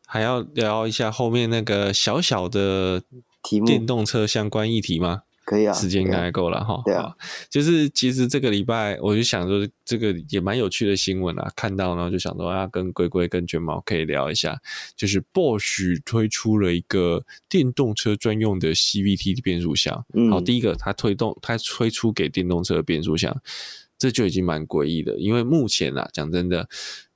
还要聊一下后面那个小小的题目，电动车相关议题吗？可以啊，时间应该够了哈。对啊，就是其实这个礼拜我就想说，这个也蛮有趣的新闻啊，看到呢就想说要跟龟龟跟卷毛可以聊一下，就是 Bosch 推出了一个电动车专用的 CVT 的变速箱。嗯，好，第一个它推动它推出给电动车的变速箱。这就已经蛮诡异的，因为目前啊，讲真的，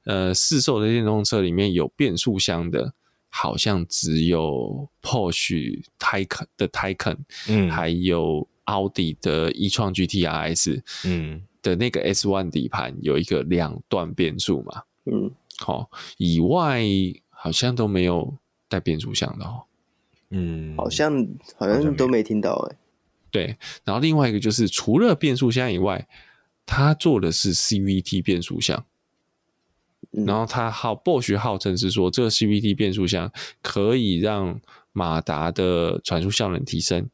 呃，市售的电动车里面有变速箱的，好像只有 Porsche Taycan 的 Taycan，嗯，还有奥迪的 e-tron GT RS，嗯，的那个 S One 底盘有一个两段变速嘛，嗯，好、哦，以外好像都没有带变速箱的哦，嗯，好像好像都没听到哎，对，然后另外一个就是除了变速箱以外。他做的是 CVT 变速箱，然后他号 Bosch 号称是说，这个 CVT 变速箱可以让马达的传输效能提升，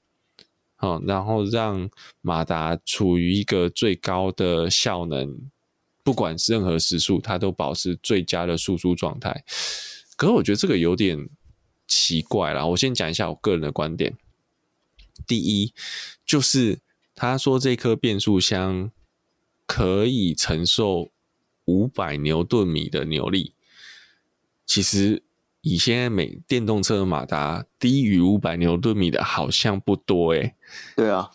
哦，然后让马达处于一个最高的效能，不管是任何时速，它都保持最佳的输出状态。可是我觉得这个有点奇怪啦，我先讲一下我个人的观点。第一，就是他说这颗变速箱。可以承受五百牛顿米的扭力。其实以现在每电动车的马达低于五百牛顿米的，好像不多诶。对啊，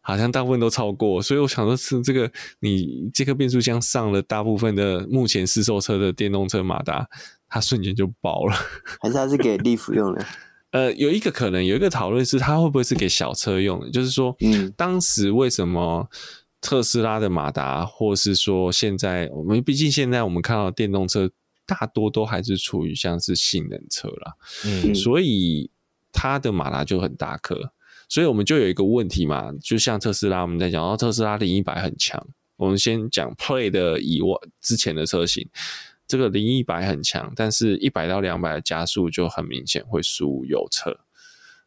好像大部分都超过。所以我想说，是这个你这个变速箱上了大部分的目前试售车的电动车马达，它瞬间就爆了。*laughs* 还是它是给 Leaf 用的？呃，有一个可能，有一个讨论是它会不会是给小车用的？就是说，嗯，当时为什么？特斯拉的马达，或是说现在我们毕竟现在我们看到电动车大多都还是处于像是性能车啦，嗯，所以它的马达就很大颗，所以我们就有一个问题嘛，就像特斯拉我们在讲，哦，特斯拉零一百很强，我们先讲 Play 的以外之前的车型，这个零一百很强，但是一百到两百的加速就很明显会输油车，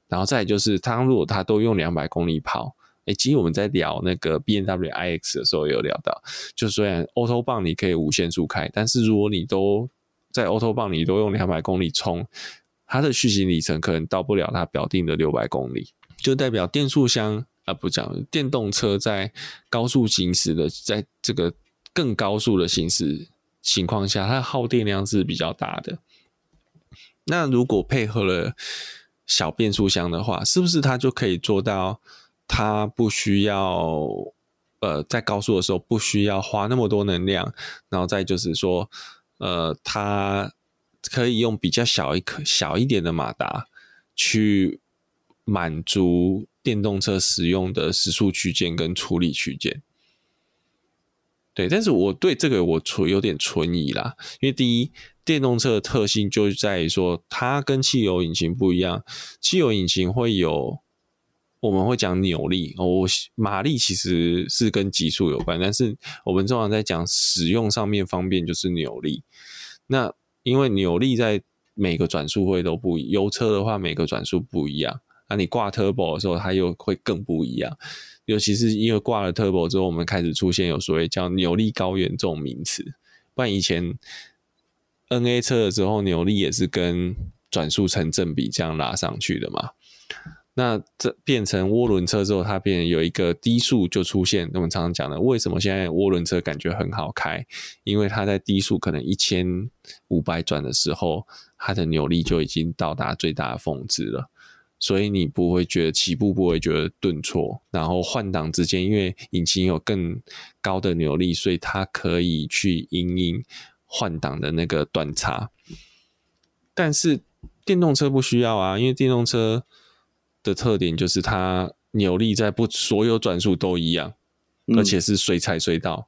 然后再就是它如果它都用两百公里跑。哎，其实我们在聊那个 B N W I X 的时候，有聊到，就虽然 Autobahn 你可以无限速开，但是如果你都在 Autobahn 你都用两百公里冲，它的续行里程可能到不了它表定的六百公里，就代表电速箱啊，不讲电动车在高速行驶的，在这个更高速的行驶情况下，它耗电量是比较大的。那如果配合了小变速箱的话，是不是它就可以做到？它不需要，呃，在高速的时候不需要花那么多能量，然后再就是说，呃，它可以用比较小一颗、小一点的马达去满足电动车使用的时速区间跟处理区间。对，但是我对这个我存有点存疑啦，因为第一，电动车的特性就在于说，它跟汽油引擎不一样，汽油引擎会有。我们会讲扭力哦，马力其实是跟极速有关，但是我们通常在讲使用上面方便就是扭力。那因为扭力在每个转速会都不一样，油车的话每个转速不一样，那你挂 turbo 的时候它又会更不一样。尤其是因为挂了 turbo 之后，我们开始出现有所谓叫扭力高原这种名词。不然以前 NA 车的时候扭力也是跟转速成正比这样拉上去的嘛。那这变成涡轮车之后，它变有一个低速就出现。我们常常讲的，为什么现在涡轮车感觉很好开？因为它在低速可能一千五百转的时候，它的扭力就已经到达最大峰值了，所以你不会觉得起步不会觉得顿挫，然后换挡之间，因为引擎有更高的扭力，所以它可以去因应换挡的那个断差。但是电动车不需要啊，因为电动车。的特点就是它扭力在不所有转速都一样，而且是随踩随到。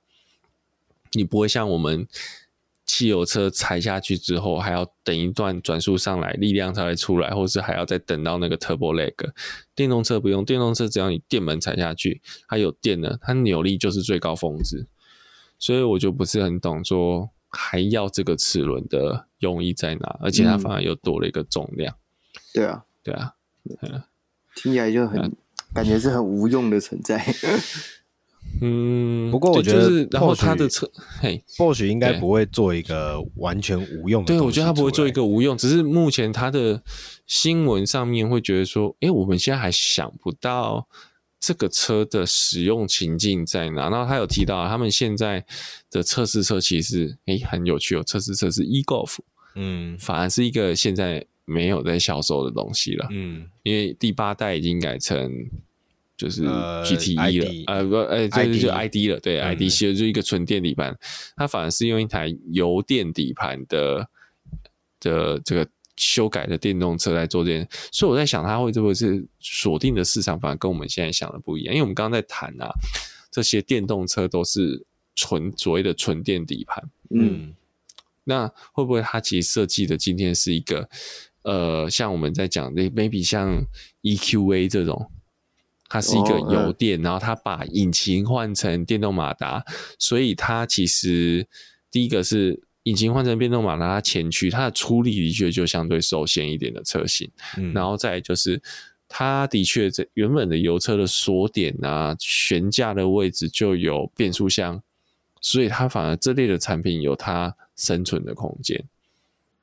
你不会像我们汽油车踩下去之后，还要等一段转速上来，力量才会出来，或是还要再等到那个 turbo leg。电动车不用，电动车只要你电门踩下去，它有电了，它扭力就是最高峰值。所以我就不是很懂说还要这个齿轮的用意在哪，而且它反而又多了一个重量。对啊，对啊，嗯。听起来就很、嗯、感觉是很无用的存在。嗯，不过我觉得，就是、然后他的车，嘿，或许应该不会做一个完全无用的。对，我觉得他不会做一个无用，只是目前他的新闻上面会觉得说，哎，我们现在还想不到这个车的使用情境在哪。然后他有提到，他们现在的测试车其实，哎，很有趣哦，测试车是 e-Golf，嗯，反而是一个现在。没有在销售的东西了，嗯，因为第八代已经改成就是 GTE 了，呃，呃不，哎，这就就 ID 了，对，ID 其实就一个纯电底盘，嗯，它反而是用一台油电底盘的的这个修改的电动车来做这件，所以我在想，它会不会是锁定的市场，反而跟我们现在想的不一样，因为我们刚刚在谈啊，这些电动车都是纯所谓的纯电底盘，嗯，那会不会它其实设计的今天是一个？呃，像我们在讲的，maybe 像 EQA 这种，它是一个油电，哦嗯、然后它把引擎换成电动马达，所以它其实第一个是引擎换成电动马达，它前驱它的出力的确就相对受限一点的车型，嗯、然后再就是它的确这原本的油车的锁点啊、悬架的位置就有变速箱，所以它反而这类的产品有它生存的空间。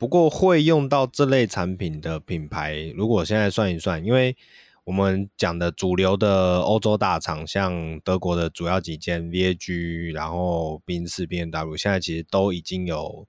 不过会用到这类产品的品牌，如果现在算一算，因为我们讲的主流的欧洲大厂，像德国的主要几间 VAG，然后宾士、BMW，现在其实都已经有，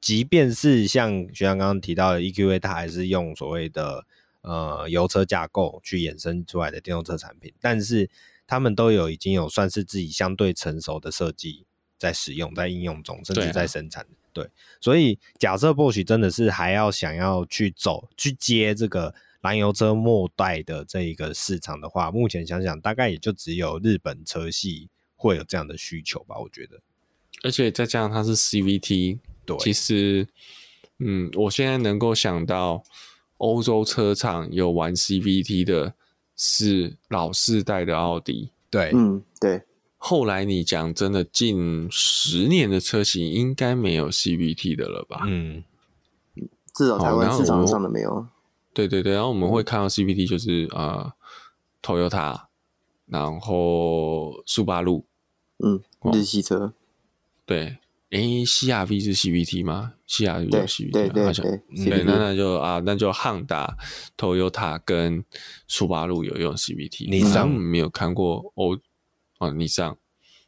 即便是像学长刚刚提到的 EQA，它还是用所谓的呃油车架构去衍生出来的电动车产品，但是他们都有已经有算是自己相对成熟的设计在使用，在应用中，甚至在生产。对，所以假设 Bosch 真的是还要想要去走去接这个燃油车末代的这一个市场的话，目前想想大概也就只有日本车系会有这样的需求吧，我觉得。而且再加上它是 CVT，对，其实，嗯，我现在能够想到欧洲车厂有玩 CVT 的是老世代的奥迪，对，嗯，对。后来你讲真的，近十年的车型应该没有 CVT 的了吧？嗯，至少台湾市场上的没有。对对对，然后我们会看到 CVT 就是啊，Toyota，然后速八路，嗯，日系车。对，诶，CRV 是 CVT 吗？CRV 有 CVT 对对对对，那那就啊，那就汉达、Toyota 跟速八路有用 CVT。你上没有看过欧？哦，你上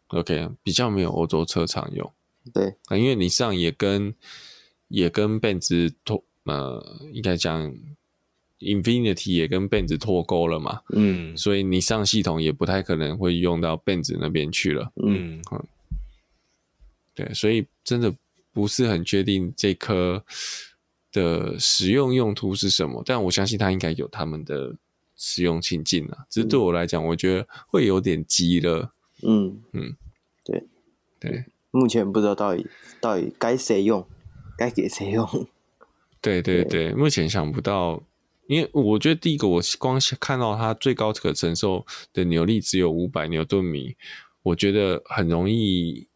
，OK，比较没有欧洲车厂用，对，啊，因为你上也跟也跟 Benz 脱，呃，应该讲 Infinity 也跟 Benz 脱钩了嘛，嗯，所以你上系统也不太可能会用到 Benz 那边去了，嗯，嗯，对，所以真的不是很确定这颗的使用用途是什么，但我相信它应该有他们的。使用情境啊，只是对我来讲，我觉得会有点急了。嗯嗯，对对，目前不知道到底到底该谁用，该给谁用。对 *laughs* 对对，对目前想不到，因为我觉得第一个，我光看到它最高可承受的扭力只有五百牛顿米，我觉得很容易，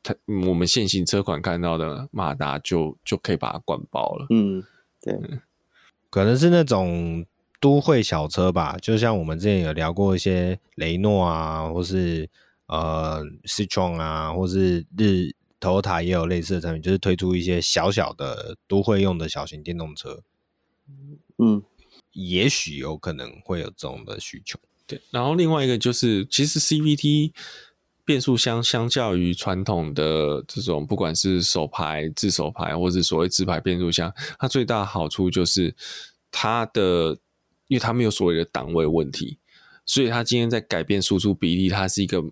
它我们现行车款看到的马达就就可以把它灌爆了。嗯，对，可能是那种。都会小车吧，就像我们之前有聊过一些雷诺啊，或是呃 Citroen 啊，或是日 Toyota 也有类似的产品，就是推出一些小小的都会用的小型电动车，嗯，也许有可能会有这种的需求。对，然后另外一个就是，其实 CVT 变速箱相较于传统的这种，不管是手排、自手排，或是所谓自排变速箱，它最大的好处就是它的，因为它没有所谓的档位问题，所以它今天在改变输出比例，它是一个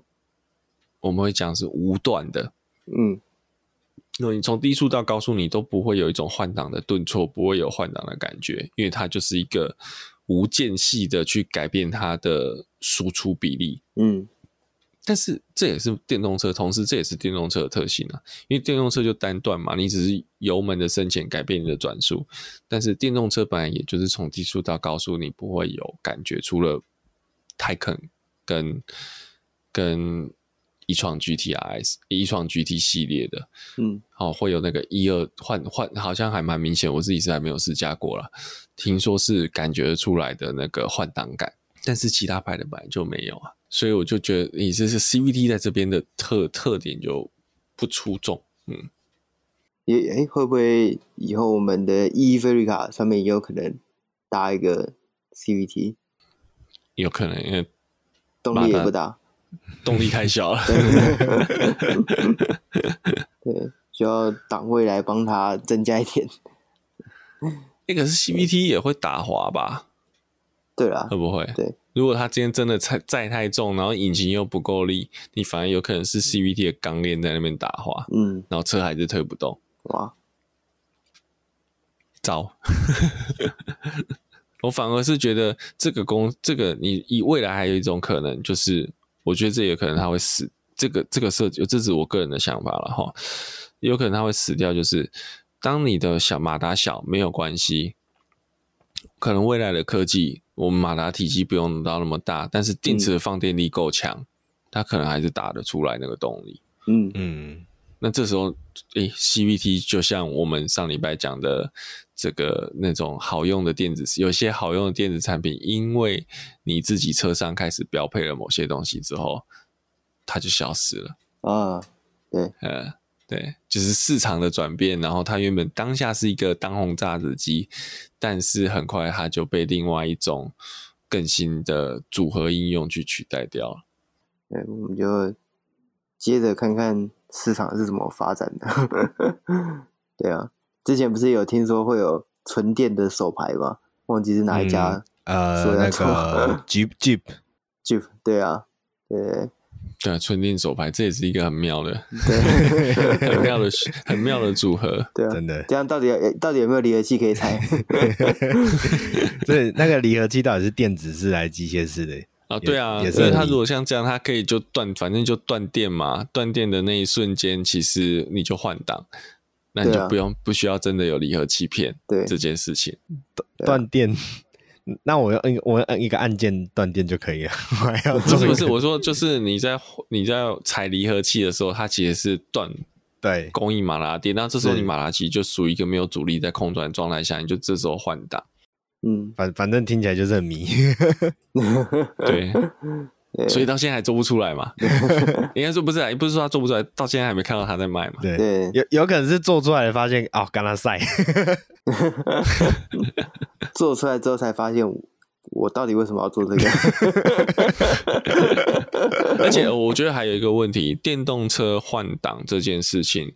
我们会讲是无断的，嗯。那你从低速到高速，你都不会有一种换挡的顿挫，不会有换挡的感觉，因为它就是一个无间隙的去改变它的输出比例。嗯，但是这也是电动车，同时这也是电动车的特性啊，因为电动车就单段嘛，你只是油门的深浅改变你的转速，但是电动车本来也就是从低速到高速，你不会有感觉，除了 Taycan 跟跟。一创 GTRS，一创 GT 系列的，嗯，好、哦，会有那个一二换换，好像还蛮明显。我自己是还没有试驾过了，听说是感觉出来的那个换挡感，但是其他牌的本来就没有啊，所以我就觉得你这是 CVT 在这边的特特点就不出众，嗯，也哎、欸，会不会以后我们的 e-Verica 上面也有可能搭一个 CVT？有可能，因为动力也不大。动力太小了，对，*laughs* 需要档位来帮他增加一点。那个是 CVT 也会打滑吧？对啊，会不会？对，如果它今天真的载载太重，然后引擎又不够力，你反而有可能是 CVT 的钢链在那边打滑，嗯，然后车还是推不动，哇，糟。*laughs* 我反而是觉得这个工，这个你以未来还有一种可能就是。我觉得这也可能它会死，这个这个设计，这是我个人的想法了哈。有可能它会死掉，就是当你的小马达小没有关系，可能未来的科技，我们马达体积不用到那么大，但是电池的放电力够强，它可能还是打得出来那个动力。嗯嗯，那这时候，诶，CVT 就像我们上礼拜讲的。这个那种好用的电子，有些好用的电子产品，因为你自己车上开始标配了某些东西之后，它就消失了啊。对，呃，对，就是市场的转变。然后它原本当下是一个当红炸子鸡，但是很快它就被另外一种更新的组合应用去取代掉了。对，我们就接着看看市场是怎么发展的。*laughs* 对啊。之前不是有听说会有纯电的手牌吗？忘记是哪一家？嗯、呃，那个 *laughs* Jeep Jeep Jeep，对啊，对对，纯电手牌这也是一个很妙的，*laughs* 对，很妙的很妙的组合，*laughs* 对啊，真的。这样到底到底有没有离合器可以拆？*laughs* 对那个离合器到底是电子式还是机械式的？啊，对啊，所以它如果像这样，它可以就断，反正就断电嘛，断电的那一瞬间，其实你就换挡。那你就不用、啊、不需要真的有离合器片对这件事情断电，那我要摁我要摁一个按键断电就可以了。我还要不是不是我说就是你在你在踩离合器的时候，它其实是断对供应马达电，那这时候你马达其实就属于一个没有阻力在空转状态下，你就这时候换挡。嗯，反反正听起来就是很迷。*laughs* *laughs* 对。所以到现在还做不出来嘛？*laughs* 应该说不是，也不是说他做不出来，到现在还没看到他在卖嘛？对，有有可能是做出来的发现哦，跟他赛，*laughs* 做出来之后才发现我，我到底为什么要做这个？*laughs* 而且我觉得还有一个问题，电动车换挡这件事情，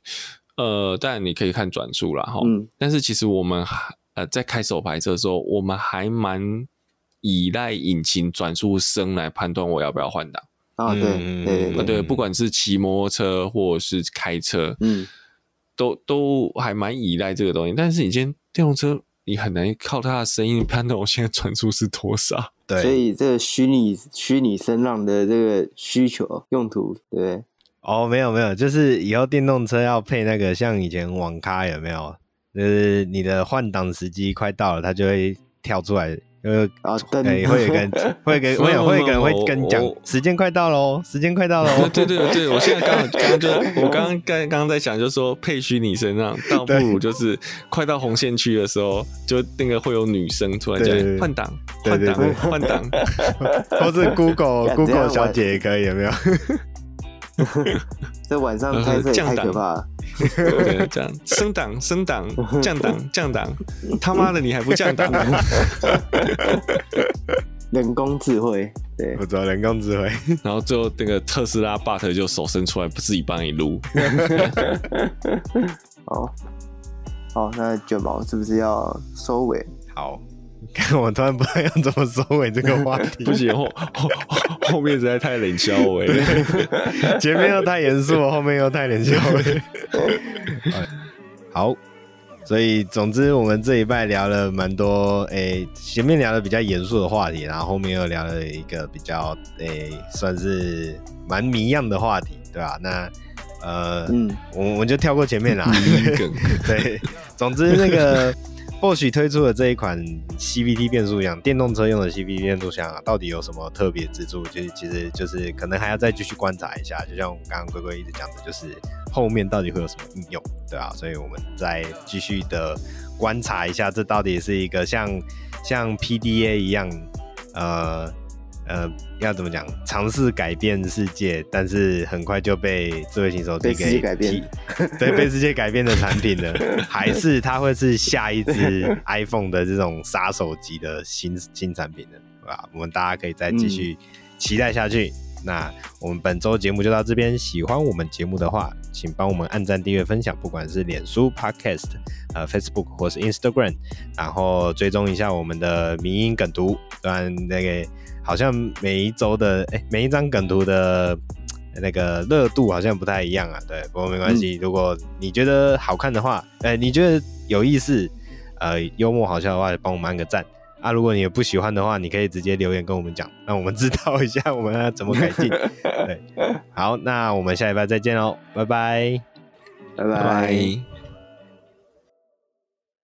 呃，当然你可以看转速啦哈，嗯，但是其实我们呃在开手排车的时候，我们还蛮。依赖引擎转速声来判断我要不要换挡啊？对对对，对，对，不管是骑摩托车或者是开车，嗯，都都还蛮依赖这个东西。但是你今天电动车，你很难靠它的声音判断我现在转速是多少。对，所以这个虚拟虚拟声浪的这个需求用途，对不对？哦，没有没有，就是以后电动车要配那个像以前网咖有没有？就是你的换挡时机快到了，它就会跳出来。呃啊，对，会有个人，会跟 *laughs* 会 *laughs* 有会有个人会跟你讲，时间快到喽，时间快到了。*laughs* 对对对，我现在刚刚刚就我刚刚刚刚在想，就是说配虚拟身上，倒不如就是快到红线区的时候，就那个会有女生突然间换挡，换挡，换挡，或是 Google Google 小姐也可以，有没有？在晚上开车太可怕了。对，这样升档升档 *laughs* 降档降档，他妈的你还不降档？*laughs* 人工智慧，对，我知道人工智慧。然后最后那个特斯拉 but 就手伸出来，不自己帮你撸。*laughs* 好，好，那卷毛是不是要收尾？好，看 *laughs* 我突然不知道要怎么收尾这个话题，*laughs* 不行，后后后面实在太冷笑话了，*laughs* 前面又太严肃，后面又太冷笑话。好。所以，总之，我们这一拜聊了蛮多，诶、欸，前面聊的比较严肃的话题，然后后面又聊了一个比较，诶、欸，算是蛮迷样的话题，对吧？那，呃，嗯，我我们就跳过前面啦。对，总之那个。或许推出的这一款 CVT 变速箱，电动车用的 CVT 变速箱啊，到底有什么特别之处？就是其实就是可能还要再继续观察一下。就像我们刚刚龟龟一直讲的，就是后面到底会有什么应用，对啊？所以我们再继续的观察一下，这到底是一个像像 PDA 一样，呃。呃，要怎么讲？尝试改变世界，但是很快就被智慧型手机给改变，对，被世界改变的产品呢？*laughs* 还是它会是下一支 iPhone 的这种杀手级的新新产品呢？对吧？我们大家可以再继续期待下去。嗯、那我们本周节目就到这边。喜欢我们节目的话，请帮我们按赞、订阅、分享，不管是脸书、Podcast、呃、Facebook 或是 Instagram，然后追踪一下我们的迷音梗图，当然那个。好像每一周的哎、欸，每一张梗图的 *tsk* 那个热度好像不太一样啊。对，不过没关系。嗯、如果你觉得好看的话，哎、欸，你觉得有意思，呃，幽默好笑的话，帮我们按个赞啊。如果你也不喜欢的话，你可以直接留言跟我们讲，让我们知道一下我们要怎么改进。*laughs* 对，好，那我们下礼拜再见喽，拜拜，拜拜。